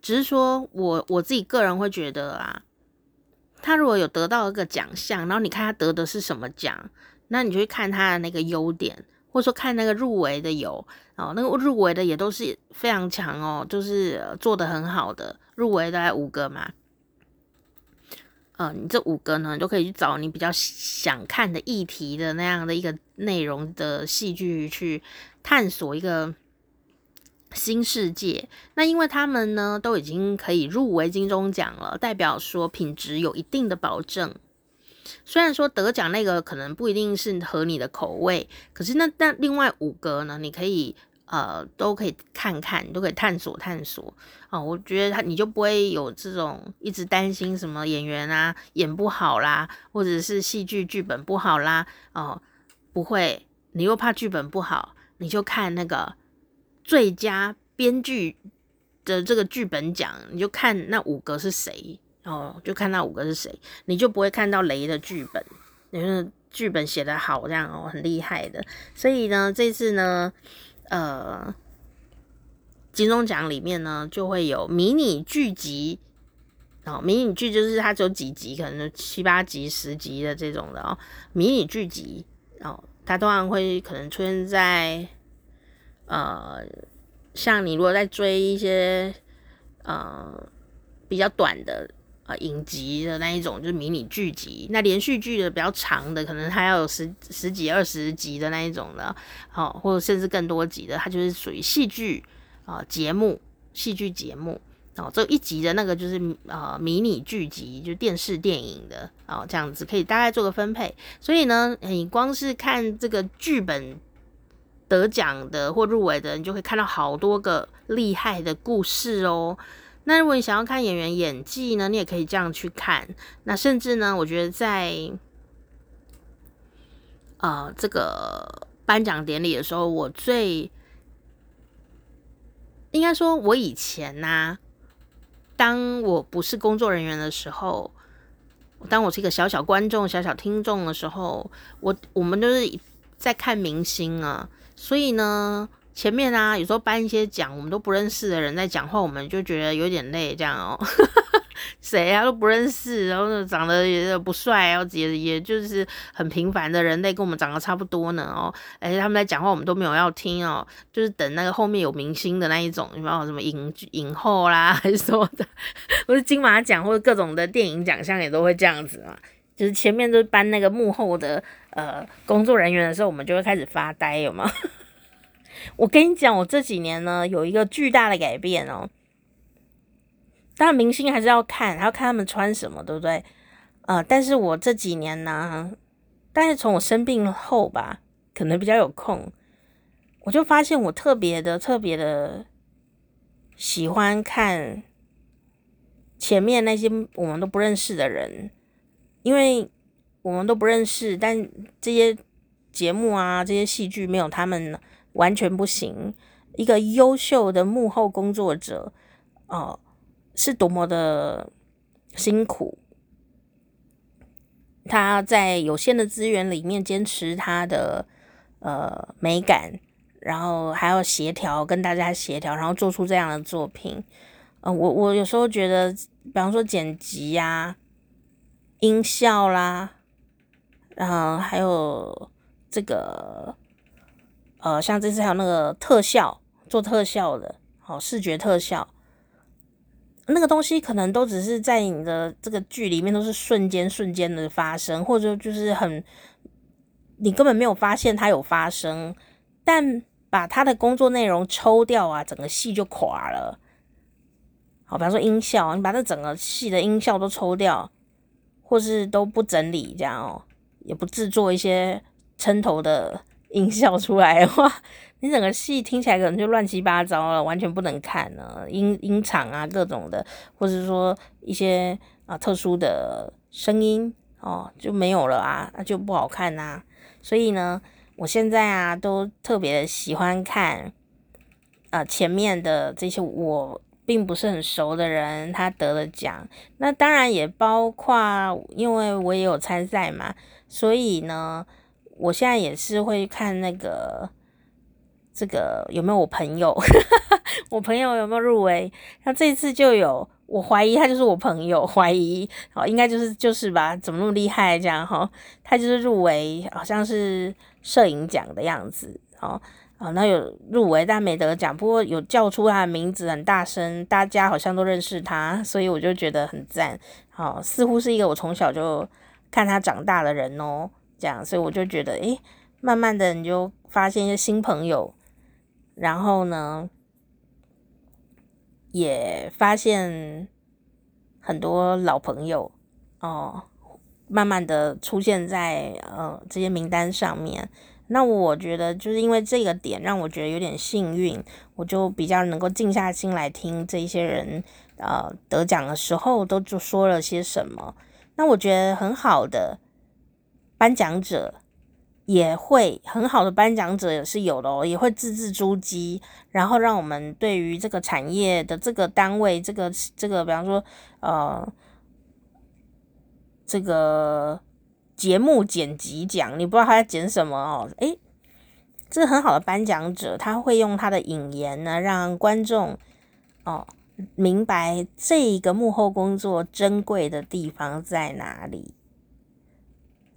只是说我我自己个人会觉得啊，他如果有得到一个奖项，然后你看他得的是什么奖？那你就去看他的那个优点，或者说看那个入围的有哦，那个入围的也都是非常强哦，就是做得很好的，入围大概五个嘛。嗯，你这五个呢，你就可以去找你比较想看的议题的那样的一个内容的戏剧去探索一个新世界，那因为他们呢都已经可以入围金钟奖了，代表说品质有一定的保证。虽然说得奖那个可能不一定是合你的口味，可是那那另外五个呢，你可以呃都可以看看，你都可以探索探索哦。我觉得他你就不会有这种一直担心什么演员啊演不好啦，或者是戏剧剧本不好啦哦，不会。你又怕剧本不好，你就看那个。最佳编剧的这个剧本奖，你就看那五个是谁哦，就看那五个是谁，你就不会看到雷的剧本，因为剧本写得好，这样哦，很厉害的。所以呢，这次呢，呃，金钟奖里面呢，就会有迷你剧集哦，迷你剧就是它只有几集，可能七八集、十集的这种的哦，迷你剧集哦，它通常会可能出现在。呃，像你如果在追一些呃比较短的呃影集的那一种，就是迷你剧集，那连续剧的比较长的，可能它要有十十几二十集的那一种的，好、哦，或者甚至更多集的，它就是属于戏剧啊节目，戏剧节目哦，这一集的那个就是呃迷你剧集，就电视电影的哦，这样子可以大概做个分配。所以呢，你光是看这个剧本。得奖的或入围的，你就会看到好多个厉害的故事哦。那如果你想要看演员演技呢，你也可以这样去看。那甚至呢，我觉得在呃这个颁奖典礼的时候，我最应该说，我以前呐、啊，当我不是工作人员的时候，当我是一个小小观众、小小听众的时候，我我们都是在看明星啊。所以呢，前面啊，有时候颁一些奖，我们都不认识的人在讲话，我们就觉得有点累，这样哦。谁啊都不认识，然后长得也不帅，然后也也就是很平凡的人类，跟我们长得差不多呢哦。而且他们在讲话，我们都没有要听哦，就是等那个后面有明星的那一种，有没有什么影影后啦，还是什么的，或者金马奖或者各种的电影奖项也都会这样子嘛。就是前面都颁那个幕后的呃工作人员的时候，我们就会开始发呆，有吗？我跟你讲，我这几年呢有一个巨大的改变哦。当然，明星还是要看，还要看他们穿什么，对不对？呃，但是我这几年呢，但是从我生病后吧，可能比较有空，我就发现我特别的、特别的喜欢看前面那些我们都不认识的人。因为我们都不认识，但这些节目啊，这些戏剧没有他们完全不行。一个优秀的幕后工作者，哦、是多么的辛苦。他在有限的资源里面坚持他的呃美感，然后还要协调跟大家协调，然后做出这样的作品。呃，我我有时候觉得，比方说剪辑呀、音效啦，然后还有这个，呃，像这次还有那个特效，做特效的，好视觉特效，那个东西可能都只是在你的这个剧里面都是瞬间瞬间的发生，或者就是很，你根本没有发现它有发生，但把它的工作内容抽掉啊，整个戏就垮了。好，比方说音效，你把这整个戏的音效都抽掉。或是都不整理这样哦，也不制作一些撑头的音效出来的话，你整个戏听起来可能就乱七八糟了，完全不能看了。音音场啊，各种的，或者说一些啊特殊的声音哦，就没有了啊，那就不好看呐、所以呢，我现在啊都特别喜欢看啊前面的这些我。并不是很熟的人，他得了奖，那当然也包括，因为我也有参赛嘛，所以呢，我现在也是会看那个这个有没有我朋友，我朋友有没有入围？那这次就有，我怀疑他就是我朋友，怀疑哦，应该就是就是吧，怎么那么厉害这样哈？他就是入围，好像是摄影奖的样子哦。啊，那有入围但没得奖，不过有叫出他的名字很大声，大家好像都认识他，所以我就觉得很赞。好，似乎是一个我从小就看他长大的人哦，这样，所以我就觉得，诶，慢慢的你就发现一些新朋友，然后呢，也发现很多老朋友哦，慢慢的出现在呃这些名单上面。那我觉得就是因为这个点让我觉得有点幸运，我就比较能够静下心来听这些人呃得奖的时候都就说了些什么。那我觉得很好的颁奖者也会很好的颁奖者也是有的哦，也会字字珠玑，然后让我们对于这个产业的这个单位，这个这个比方说呃这个。节目剪辑奖，你不知道他在剪什么哦？诶，这是很好的颁奖者，他会用他的引言呢，让观众哦明白这个幕后工作珍贵的地方在哪里。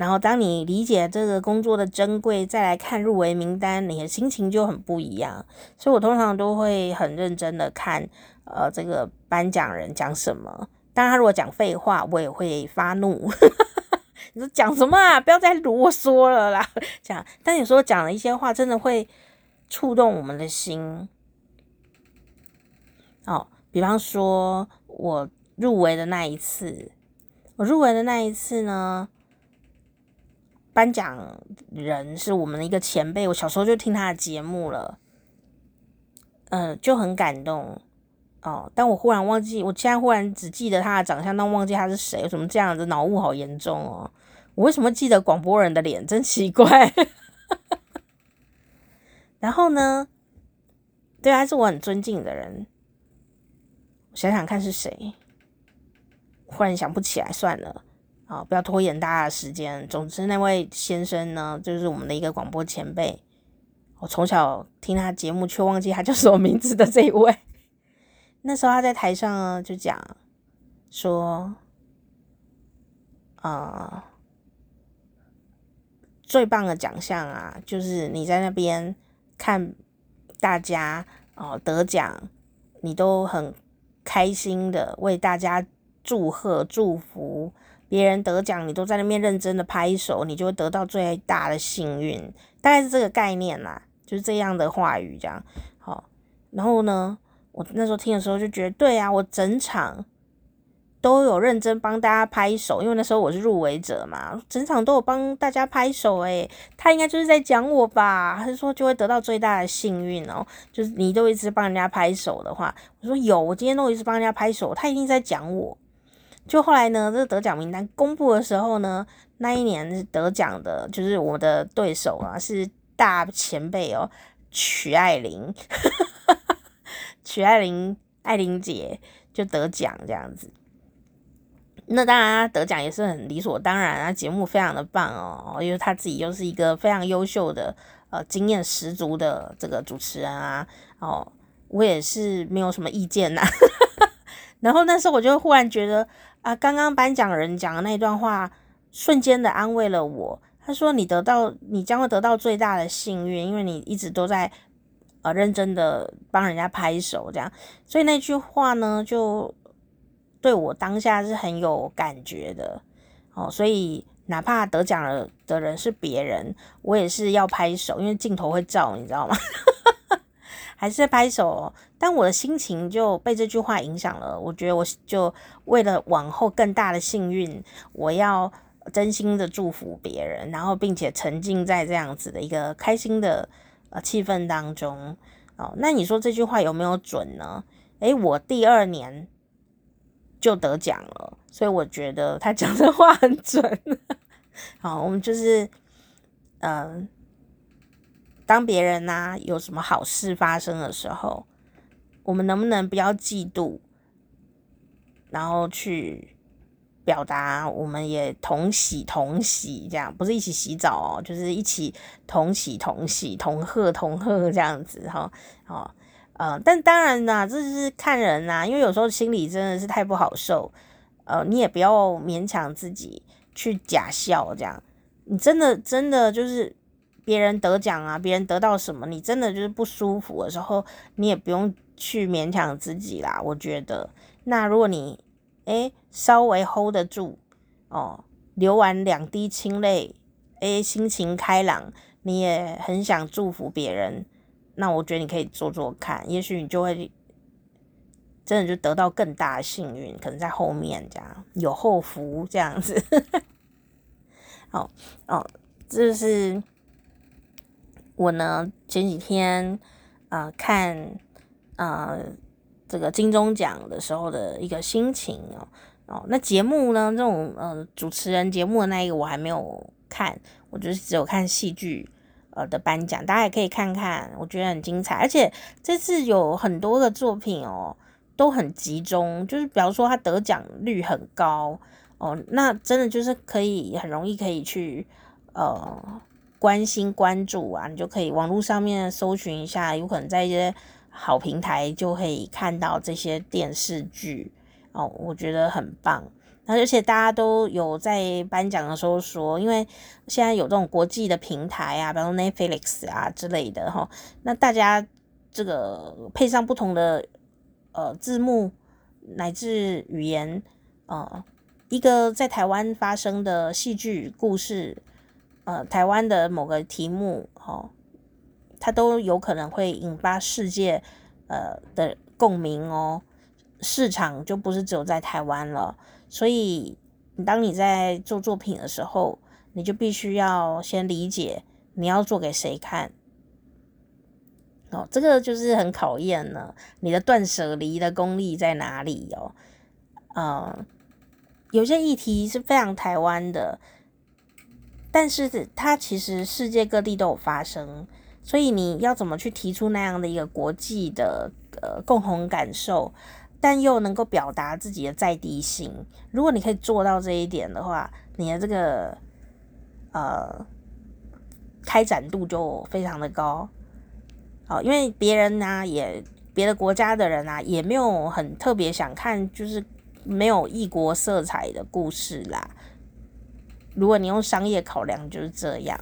然后，当你理解这个工作的珍贵，再来看入围名单，你的心情就很不一样。所以我通常都会很认真的看，呃，这个颁奖人讲什么。当然，他如果讲废话，我也会发怒。你说讲什么啊？不要再啰嗦了啦！讲，但有时候讲了一些话，真的会触动我们的心。哦，比方说我入围的那一次，我入围的那一次呢，颁奖人是我们的一个前辈，我小时候就听他的节目了，嗯、就很感动。哦，但我忽然忘记，我现在忽然只记得他的长相，但忘记他是谁。为什么这样子？脑雾好严重哦！我为什么记得广播人的脸？真奇怪。然后呢？对，啊是我很尊敬的人。想想看是谁？忽然想不起来，算了。啊、不要拖延大家的时间。总之，那位先生呢，就是我们的一个广播前辈。我从小听他节目，却忘记他叫什么名字的这一位。那时候他在台上，就讲说，啊、最棒的奖项啊，就是你在那边看大家哦得奖，你都很开心的为大家祝贺祝福。别人得奖，你都在那边认真的拍手，你就会得到最大的幸运。大概是这个概念啦，就是这样的话语这样。好，然后呢，我那时候听的时候就觉得，对啊，我整场。都有认真帮大家拍手，因为那时候我是入围者嘛，整场都有帮大家拍手。诶，他应该就是在讲我吧？他说就会得到最大的幸运哦，就是你都一直帮人家拍手的话，我说有，我今天都一直帮人家拍手，他一定在讲我。就后来呢，这个得奖名单公布的时候呢，那一年得奖的就是我的对手啊，是大前辈哦，曲爱玲，曲爱玲，爱玲姐就得奖这样子。那当然，他得奖也是很理所当然啊，节目非常的棒哦，因为他自己又是一个非常优秀的、呃，经验十足的这个主持人啊，哦，我也是没有什么意见呐。然后那时候我就忽然觉得啊，刚刚颁奖人讲的那段话，瞬间的安慰了我。他说：“你得到，你将会得到最大的幸运，因为你一直都在呃认真的帮人家拍手，这样。所以那句话呢，就。”对我当下是很有感觉的哦，所以哪怕得奖了的人是别人，我也是要拍手，因为镜头会照，你知道吗？还是拍手，但我的心情就被这句话影响了。我觉得我就为了往后更大的幸运，我要真心的祝福别人，然后并且沉浸在这样子的一个开心的呃气氛当中哦。那你说这句话有没有准呢？诶，我第二年。就得奖了，所以我觉得他讲的话很准。好，我们就是，嗯、呃，当别人呐、啊、有什么好事发生的时候，我们能不能不要嫉妒，然后去表达我们也同喜同喜，这样不是一起洗澡哦，就是一起同喜同喜同贺同贺这样子哈，好。呃，但当然啦，这是看人呐，因为有时候心里真的是太不好受，呃，你也不要勉强自己去假笑这样，你真的真的就是别人得奖啊，别人得到什么，你真的就是不舒服的时候，你也不用去勉强自己啦。我觉得，那如果你诶稍微 hold 得住哦，流完两滴清泪，诶心情开朗，你也很想祝福别人。那我觉得你可以做做看，也许你就会真的就得到更大的幸运，可能在后面这样有后福这样子。哦 哦，就是我呢前几天啊、呃、看啊、呃、这个金钟奖的时候的一个心情哦哦。那节目呢，这种呃主持人节目的那一个我还没有看，我就是只有看戏剧呃的颁奖，大家也可以看看，我觉得很精彩，而且这次有很多个作品哦。都很集中，就是比方说他得奖率很高哦，那真的就是可以很容易可以去呃关心关注啊，你就可以网络上面搜寻一下，有可能在一些好平台就可以看到这些电视剧哦，我觉得很棒。那而且大家都有在颁奖的时候说，因为现在有这种国际的平台啊，比方说 Netflix 啊之类的哈，那大家这个配上不同的。呃，字幕乃至语言，呃，一个在台湾发生的戏剧故事，呃，台湾的某个题目，哦，它都有可能会引发世界呃的共鸣哦。市场就不是只有在台湾了，所以当你在做作品的时候，你就必须要先理解你要做给谁看。哦，这个就是很考验了你的断舍离的功力在哪里哦。呃，有些议题是非常台湾的，但是它其实世界各地都有发生，所以你要怎么去提出那样的一个国际的呃共同感受，但又能够表达自己的在地性？如果你可以做到这一点的话，你的这个呃开展度就非常的高。哦，因为别人呢、也别的国家的人啊，也没有很特别想看，就是没有异国色彩的故事啦。如果你用商业考量，就是这样，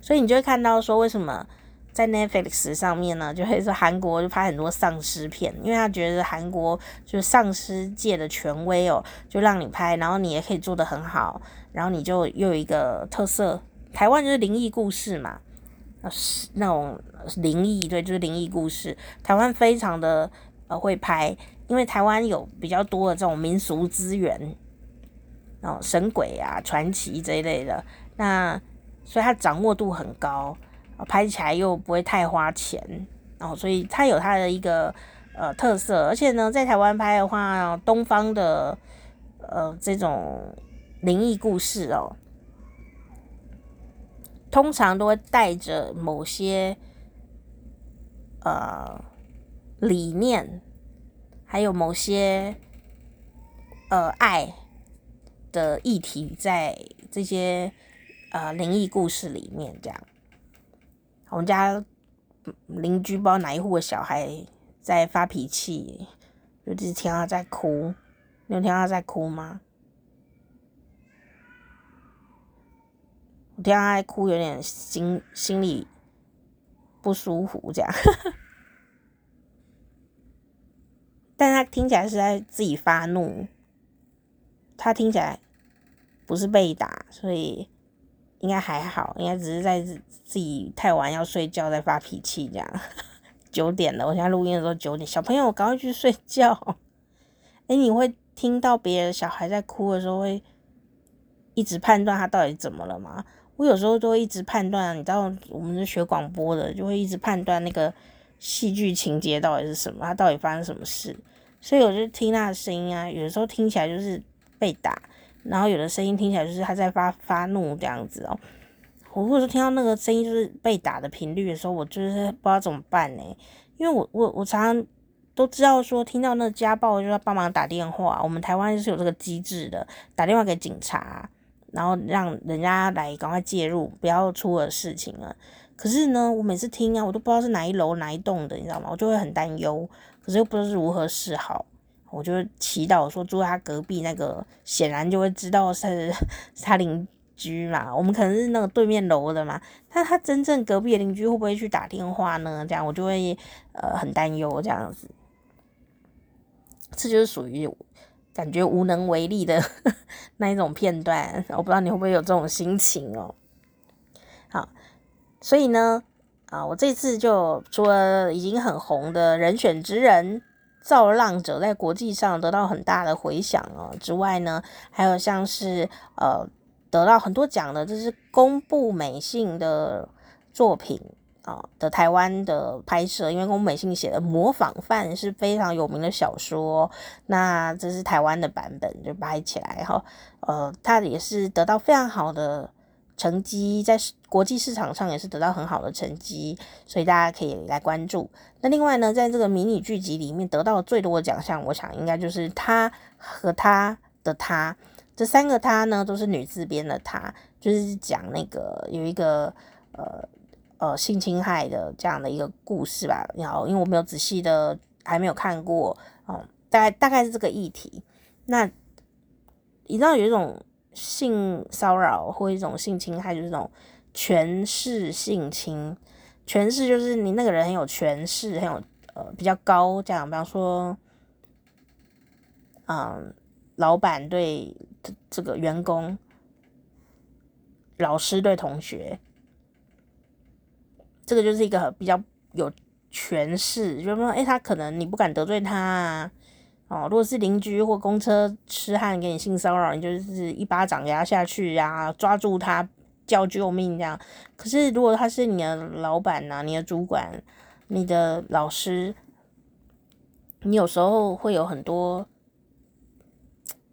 所以你就会看到说，为什么在 Netflix 上面呢，就会说韩国就拍很多丧尸片，因为他觉得韩国就是丧尸界的权威哦，就让你拍，然后你也可以做得很好，然后你就又有一个特色，台湾就是灵异故事嘛。是那种灵异，对，就是灵异故事。台湾非常的呃会拍，因为台湾有比较多的这种民俗资源，然后神鬼啊、传奇这一类的，那所以它掌握度很高，拍起来又不会太花钱，然后所以它有它的一个呃特色。而且呢，在台湾拍的话，东方的呃这种灵异故事哦。通常都会带着某些呃理念，还有某些呃爱的议题在这些呃灵异故事里面。这样，我们家邻居不知道哪一户的小孩在发脾气，就一直听他在哭。你有听他在哭吗？我听他在哭，有点心心里不舒服，这样。但他听起来是在自己发怒，他听起来不是被打，所以应该还好，应该只是在自己太晚要睡觉，在发脾气这样。九点了，我现在录音的时候九点，小朋友赶快去睡觉。哎，你会听到别人小孩在哭的时候，会一直判断他到底怎么了吗？我有时候都会一直判断，你知道，我们是学广播的，就会一直判断那个戏剧情节到底是什么，他到底发生什么事。所以我就听他的声音啊，有的时候听起来就是被打，然后有的声音听起来就是他在发发怒这样子哦。我如果说听到那个声音就是被打的频率的时候，我就是不知道怎么办呢？因为我我我常常都知道说，听到那家暴就要帮忙打电话，我们台湾是有这个机制的，打电话给警察。然后让人家来赶快介入，不要出了事情了。可是呢，我每次听啊，我都不知道是哪一楼哪一栋的，你知道吗？我就会很担忧，可是又不知道是如何是好。我就祈祷说，住他隔壁那个，显然就会知道是他邻居嘛。我们可能是那个对面楼的嘛，但他真正隔壁的邻居会不会去打电话呢？这样我就会呃很担忧这样子。这就是属于。感觉无能为力的 那一种片段，我不知道你会不会有这种心情哦。好，所以呢，啊，我这次就除了已经很红的人选之人造浪者在国际上得到很大的回响哦。之外呢，还有像是呃得到很多奖的，这是宫部美幸的作品啊的台湾的拍摄，因为宫部美幸写的《模仿犯》是非常有名的小说，那这是台湾的版本就拍起来哈，呃，它也是得到非常好的。成绩在国际市场上也是得到很好的成绩，所以大家可以来关注。那另外呢，在这个迷你剧集里面得到最多的奖项，我想应该就是他和他的他这三个他呢，都是女字边的他，就是讲那个有一个呃呃性侵害的这样的一个故事吧。然后因为我没有仔细的还没有看过哦，大概大概是这个议题。那你知道有一种。性骚扰或一种性侵害，就是这种权势性侵。权势就是你那个人很有权势，很有呃比较高这样。比方说，嗯，老板对这个员工，老师对同学，这个就是一个比较有权势。就是说，哎，他可能你不敢得罪他啊。哦，如果是邻居或公车痴汉给你性骚扰，你就是一巴掌给他下去呀、啊，抓住他叫救命这样。可是如果他是你的老板呐、啊，你的主管、你的老师，你有时候会有很多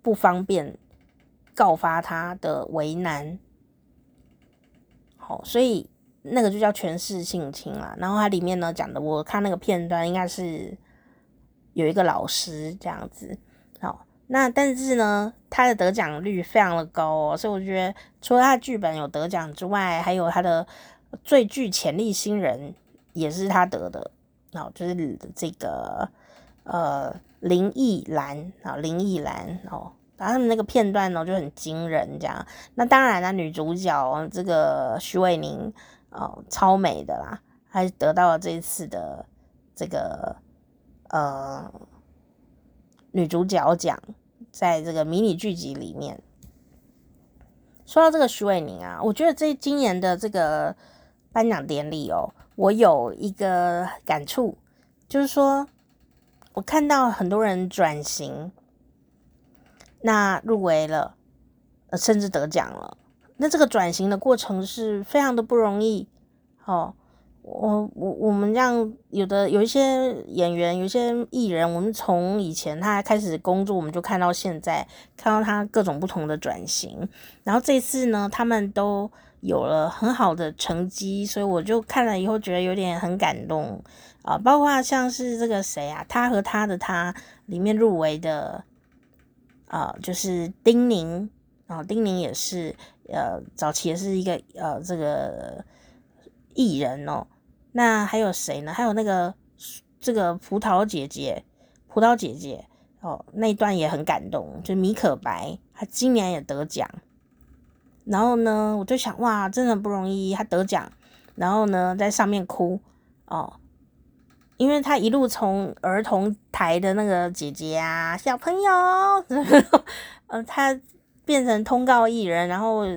不方便告发他的为难。好，所以那个就叫权势性侵啦。然后它里面呢讲的，我看那个片段应该是。有一个老师这样子，好，那但是呢，他的得奖率非常的高哦，所以我觉得除了他剧本有得奖之外，还有他的最具潜力新人也是他得的，好，就是这个呃林奕兰啊林奕兰哦，然后他们那个片段呢就很惊人这样，那当然啦，女主角这个徐玮宁哦超美的啦，还得到了这一次的这个。呃，女主角奖在这个迷你剧集里面，说到这个徐伟宁啊，我觉得这今年的这个颁奖典礼哦，我有一个感触，就是说我看到很多人转型，那入围了，甚至得奖了，那这个转型的过程是非常的不容易，哦。我我我们这样有的有一些演员，有一些艺人，我们从以前他开始工作，我们就看到现在，看到他各种不同的转型。然后这次呢，他们都有了很好的成绩，所以我就看了以后觉得有点很感动啊。包括像是这个谁啊，他和他的他里面入围的啊，就是丁宁啊，丁宁也是呃，早期也是一个呃这个艺人哦。那还有谁呢？还有那个这个葡萄姐姐，葡萄姐姐哦，那段也很感动，就米可白，她今年也得奖。然后呢，我就想，哇，真的不容易，她得奖，然后呢，在上面哭哦，因为她一路从儿童台的那个姐姐啊，小朋友，呃，她变成通告艺人，然后。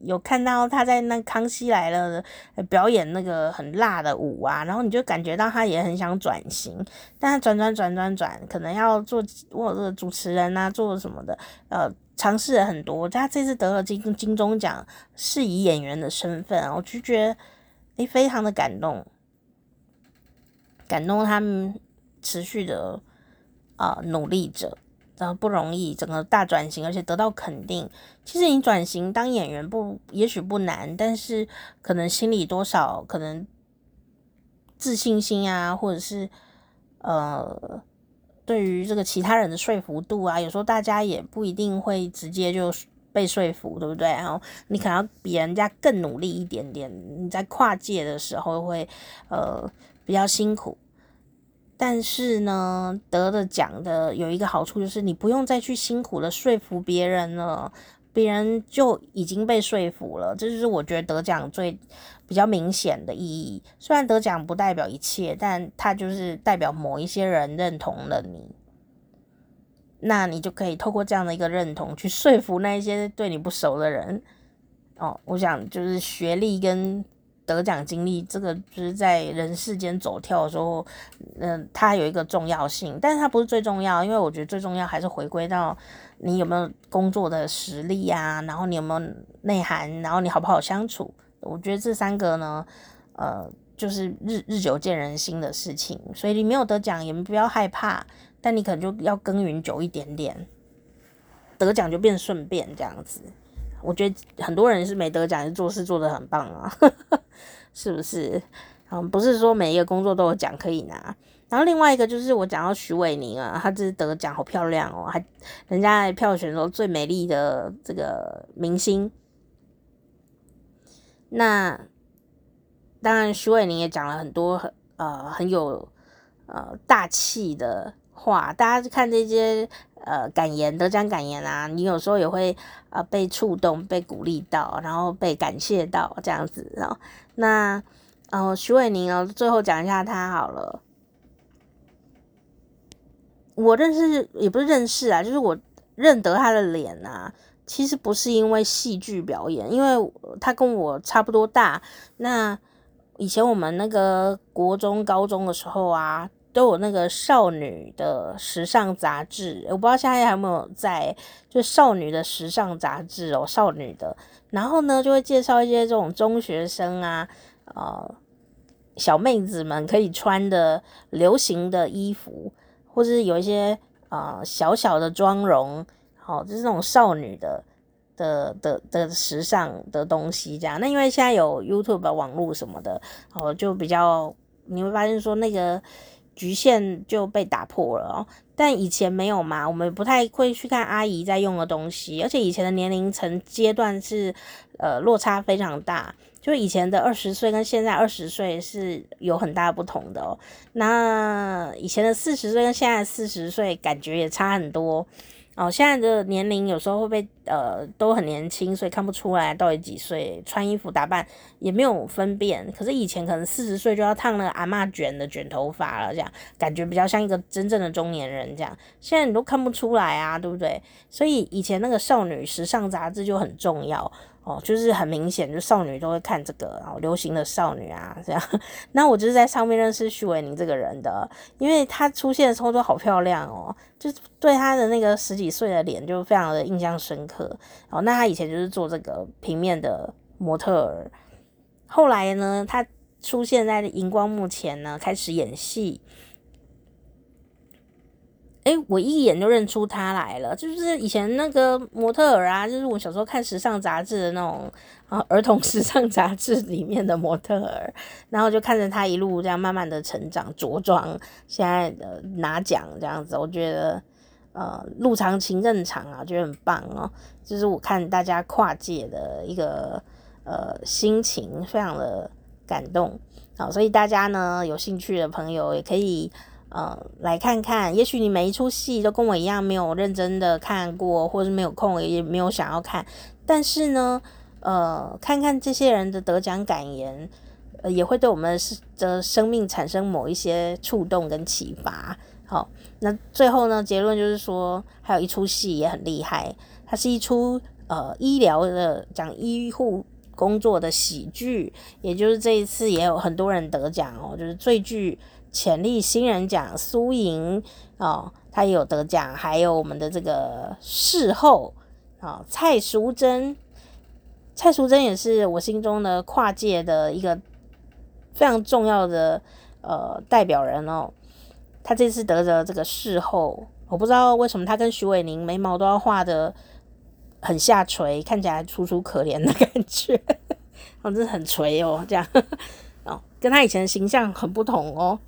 有看到他在那《康熙来了》表演那个很辣的舞啊，然后你就感觉到他也很想转型，但他转转转转转，可能要做或者主持人啊，做什么的，呃，尝试了很多。他这次得了金金钟奖，是以演员的身份，我就觉得诶、非常的感动，感动他们持续的啊、努力着。不容易，整个大转型，而且得到肯定。其实你转型当演员不，也许不难，但是可能心里多少可能自信心啊，或者是呃，对于这个其他人的说服度啊，有时候大家也不一定会直接就被说服，对不对？然后你可能要比人家更努力一点点，你在跨界的时候会呃比较辛苦。但是呢，得了奖的有一个好处就是你不用再去辛苦的说服别人了，别人就已经被说服了。这就是我觉得得奖最比较明显的意义。虽然得奖不代表一切，但它就是代表某一些人认同了你，那你就可以透过这样的一个认同去说服那些对你不熟的人。哦，我想就是学历跟得奖经历，这个就是在人世间走跳的时候，嗯、它有一个重要性，但是它不是最重要，因为我觉得最重要还是回归到你有没有工作的实力啊，然后你有没有内涵，然后你好不好相处。我觉得这三个呢，呃，就是日日久见人心的事情，所以你没有得奖也不要害怕，但你可能就要耕耘久一点点，得奖就变顺便这样子。我觉得很多人是没得奖，是做事做得很棒啊，是不是？嗯，不是说每一个工作都有奖可以拿。然后另外一个就是我讲到许玮宁啊，他这得奖好漂亮哦，还人家在票选说最美丽的这个明星。那当然，许玮宁也讲了很多很呃很有呃大气的话。大家看这些呃感言、得奖感言啊，你有时候也会呃被触动、被鼓励到，然后被感谢到这样子。然后那呃徐伟宁哦，最后讲一下他好了。我认识也不是认识啊，就是我认得他的脸啊。其实不是因为戏剧表演，因为他跟我差不多大。那以前我们那个国中、高中的时候啊，都有那个少女的时尚杂志，我不知道现在还有没有在，就少女的时尚杂志哦，少女的。然后呢，就会介绍一些这种中学生啊，呃，小妹子们可以穿的流行的衣服，或者是有一些呃小小的妆容。哦，就是那种少女的的的的时尚的东西，这样。那因为现在有 YouTube 网络什么的，哦，就比较你会发现说那个局限就被打破了哦。但以前没有嘛，我们不太会去看阿姨在用的东西，而且以前的年龄层阶段是呃落差非常大，就以前的二十岁跟现在二十岁是有很大不同的哦。那以前的四十岁跟现在四十岁感觉也差很多。哦，现在的年龄有时候会被呃都很年轻，所以看不出来到底几岁，穿衣服打扮也没有分辨。可是以前可能四十岁就要烫那个阿嬷卷的卷头发了，这样感觉比较像一个真正的中年人这样。现在你都看不出来啊，对不对？所以以前那个少女时尚杂志就很重要。哦，就是很明显，就少女都会看这个，然后流行的少女啊，这样。那我就是在上面认识许玮宁这个人的，因为她出现的时候都好漂亮哦，就对她的那个十几岁的脸就非常的印象深刻。哦，那她以前就是做这个平面的模特儿，后来呢，她出现在荧光幕前呢，开始演戏。哎，我一眼就认出他来了，就是以前那个模特儿啊，就是我小时候看时尚杂志的那种啊，儿童时尚杂志里面的模特儿，然后就看着他一路这样慢慢的成长茁壮，现在的拿奖这样子，我觉得呃，路长情更长啊，觉得很棒哦。就是我看大家跨界的一个呃心情，非常的感动。好，所以大家呢有兴趣的朋友也可以。呃，来看看，也许你每一出戏都跟我一样没有认真的看过，或者是没有空，也没有想要看。但是呢，呃，看看这些人的得奖感言，呃，也会对我们的生命产生某一些触动跟启发。好，那最后呢，结论就是说，还有一出戏也很厉害，它是一出呃医疗的讲医护工作的喜剧，也就是这一次也有很多人得奖哦，就是最具。潜力新人奖苏莹哦，她也有得奖，还有我们的这个视后啊、哦，蔡淑臻，蔡淑臻也是我心中的跨界的一个非常重要的呃代表人哦。他这次得着这个视后，我不知道为什么他跟徐玮宁眉毛都要画得很下垂，看起来楚楚可怜的感觉，哦，真的很垂哦，这样。哦，跟他以前的形象很不同哦。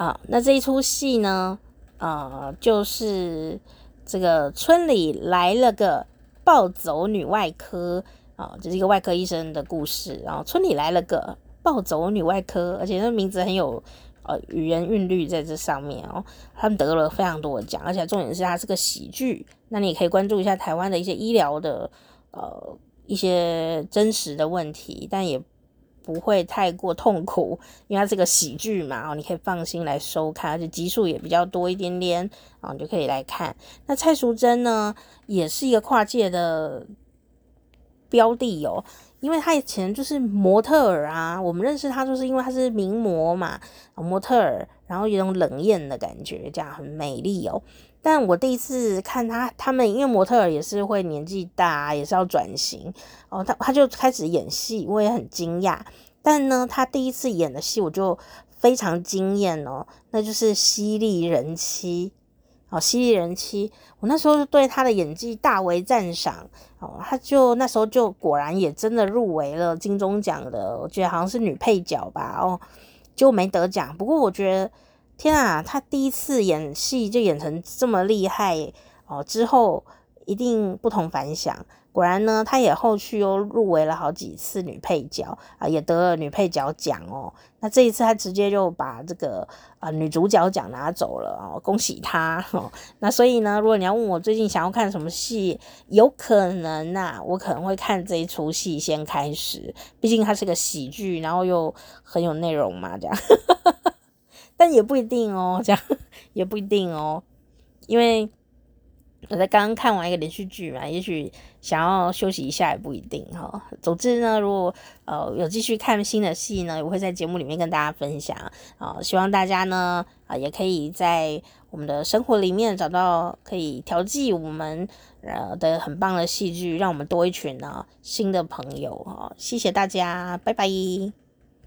啊，那这一出戏呢，呃，就是这个村里来了个暴走女外科啊，就是一个外科医生的故事。然后村里来了个暴走女外科，而且那名字很有呃语言韵律在这上面哦。他们得了非常多的奖，而且重点是它是个喜剧。那你也可以关注一下台湾的一些医疗的呃一些真实的问题，但也。不会太过痛苦，因为它是个喜剧嘛，哦，你可以放心来收看，而且集数也比较多一点点，啊，你就可以来看。那蔡淑臻呢，也是一个跨界的标的哦，因为他以前就是模特儿啊，我们认识他就是因为他是名模嘛，模特儿，然后有种冷艳的感觉，这样很美丽哦。但我第一次看他，他们因为模特儿也是会年纪大，也是要转型哦，他他就开始演戏，我也很惊讶。但呢，他第一次演的戏我就非常惊艳哦，那就是《犀利人妻》哦，《犀利人妻》，我那时候就对他的演技大为赞赏哦，他就那时候就果然也真的入围了金钟奖的，我觉得好像是女配角吧哦，就没得奖。不过我觉得。天啊，他第一次演戏就演成这么厉害哦！之后一定不同凡响。果然呢，他也后续又入围了好几次女配角啊，也得了女配角奖哦。那这一次他直接就把这个啊女主角奖拿走了哦，恭喜他哦。那所以呢，如果你要问我最近想要看什么戏，有可能呐、我可能会看这一出戏先开始，毕竟它是个喜剧，然后又很有内容嘛，这样。但也不一定哦，这样也不一定哦，因为我在刚刚看完一个连续剧嘛，也许想要休息一下也不一定哈、哦。总之呢，如果呃有继续看新的戏呢，我会在节目里面跟大家分享啊、希望大家呢啊也可以在我们的生活里面找到可以调剂我们呃的很棒的戏剧，让我们多一群呢新的朋友哈、哦。谢谢大家，拜拜。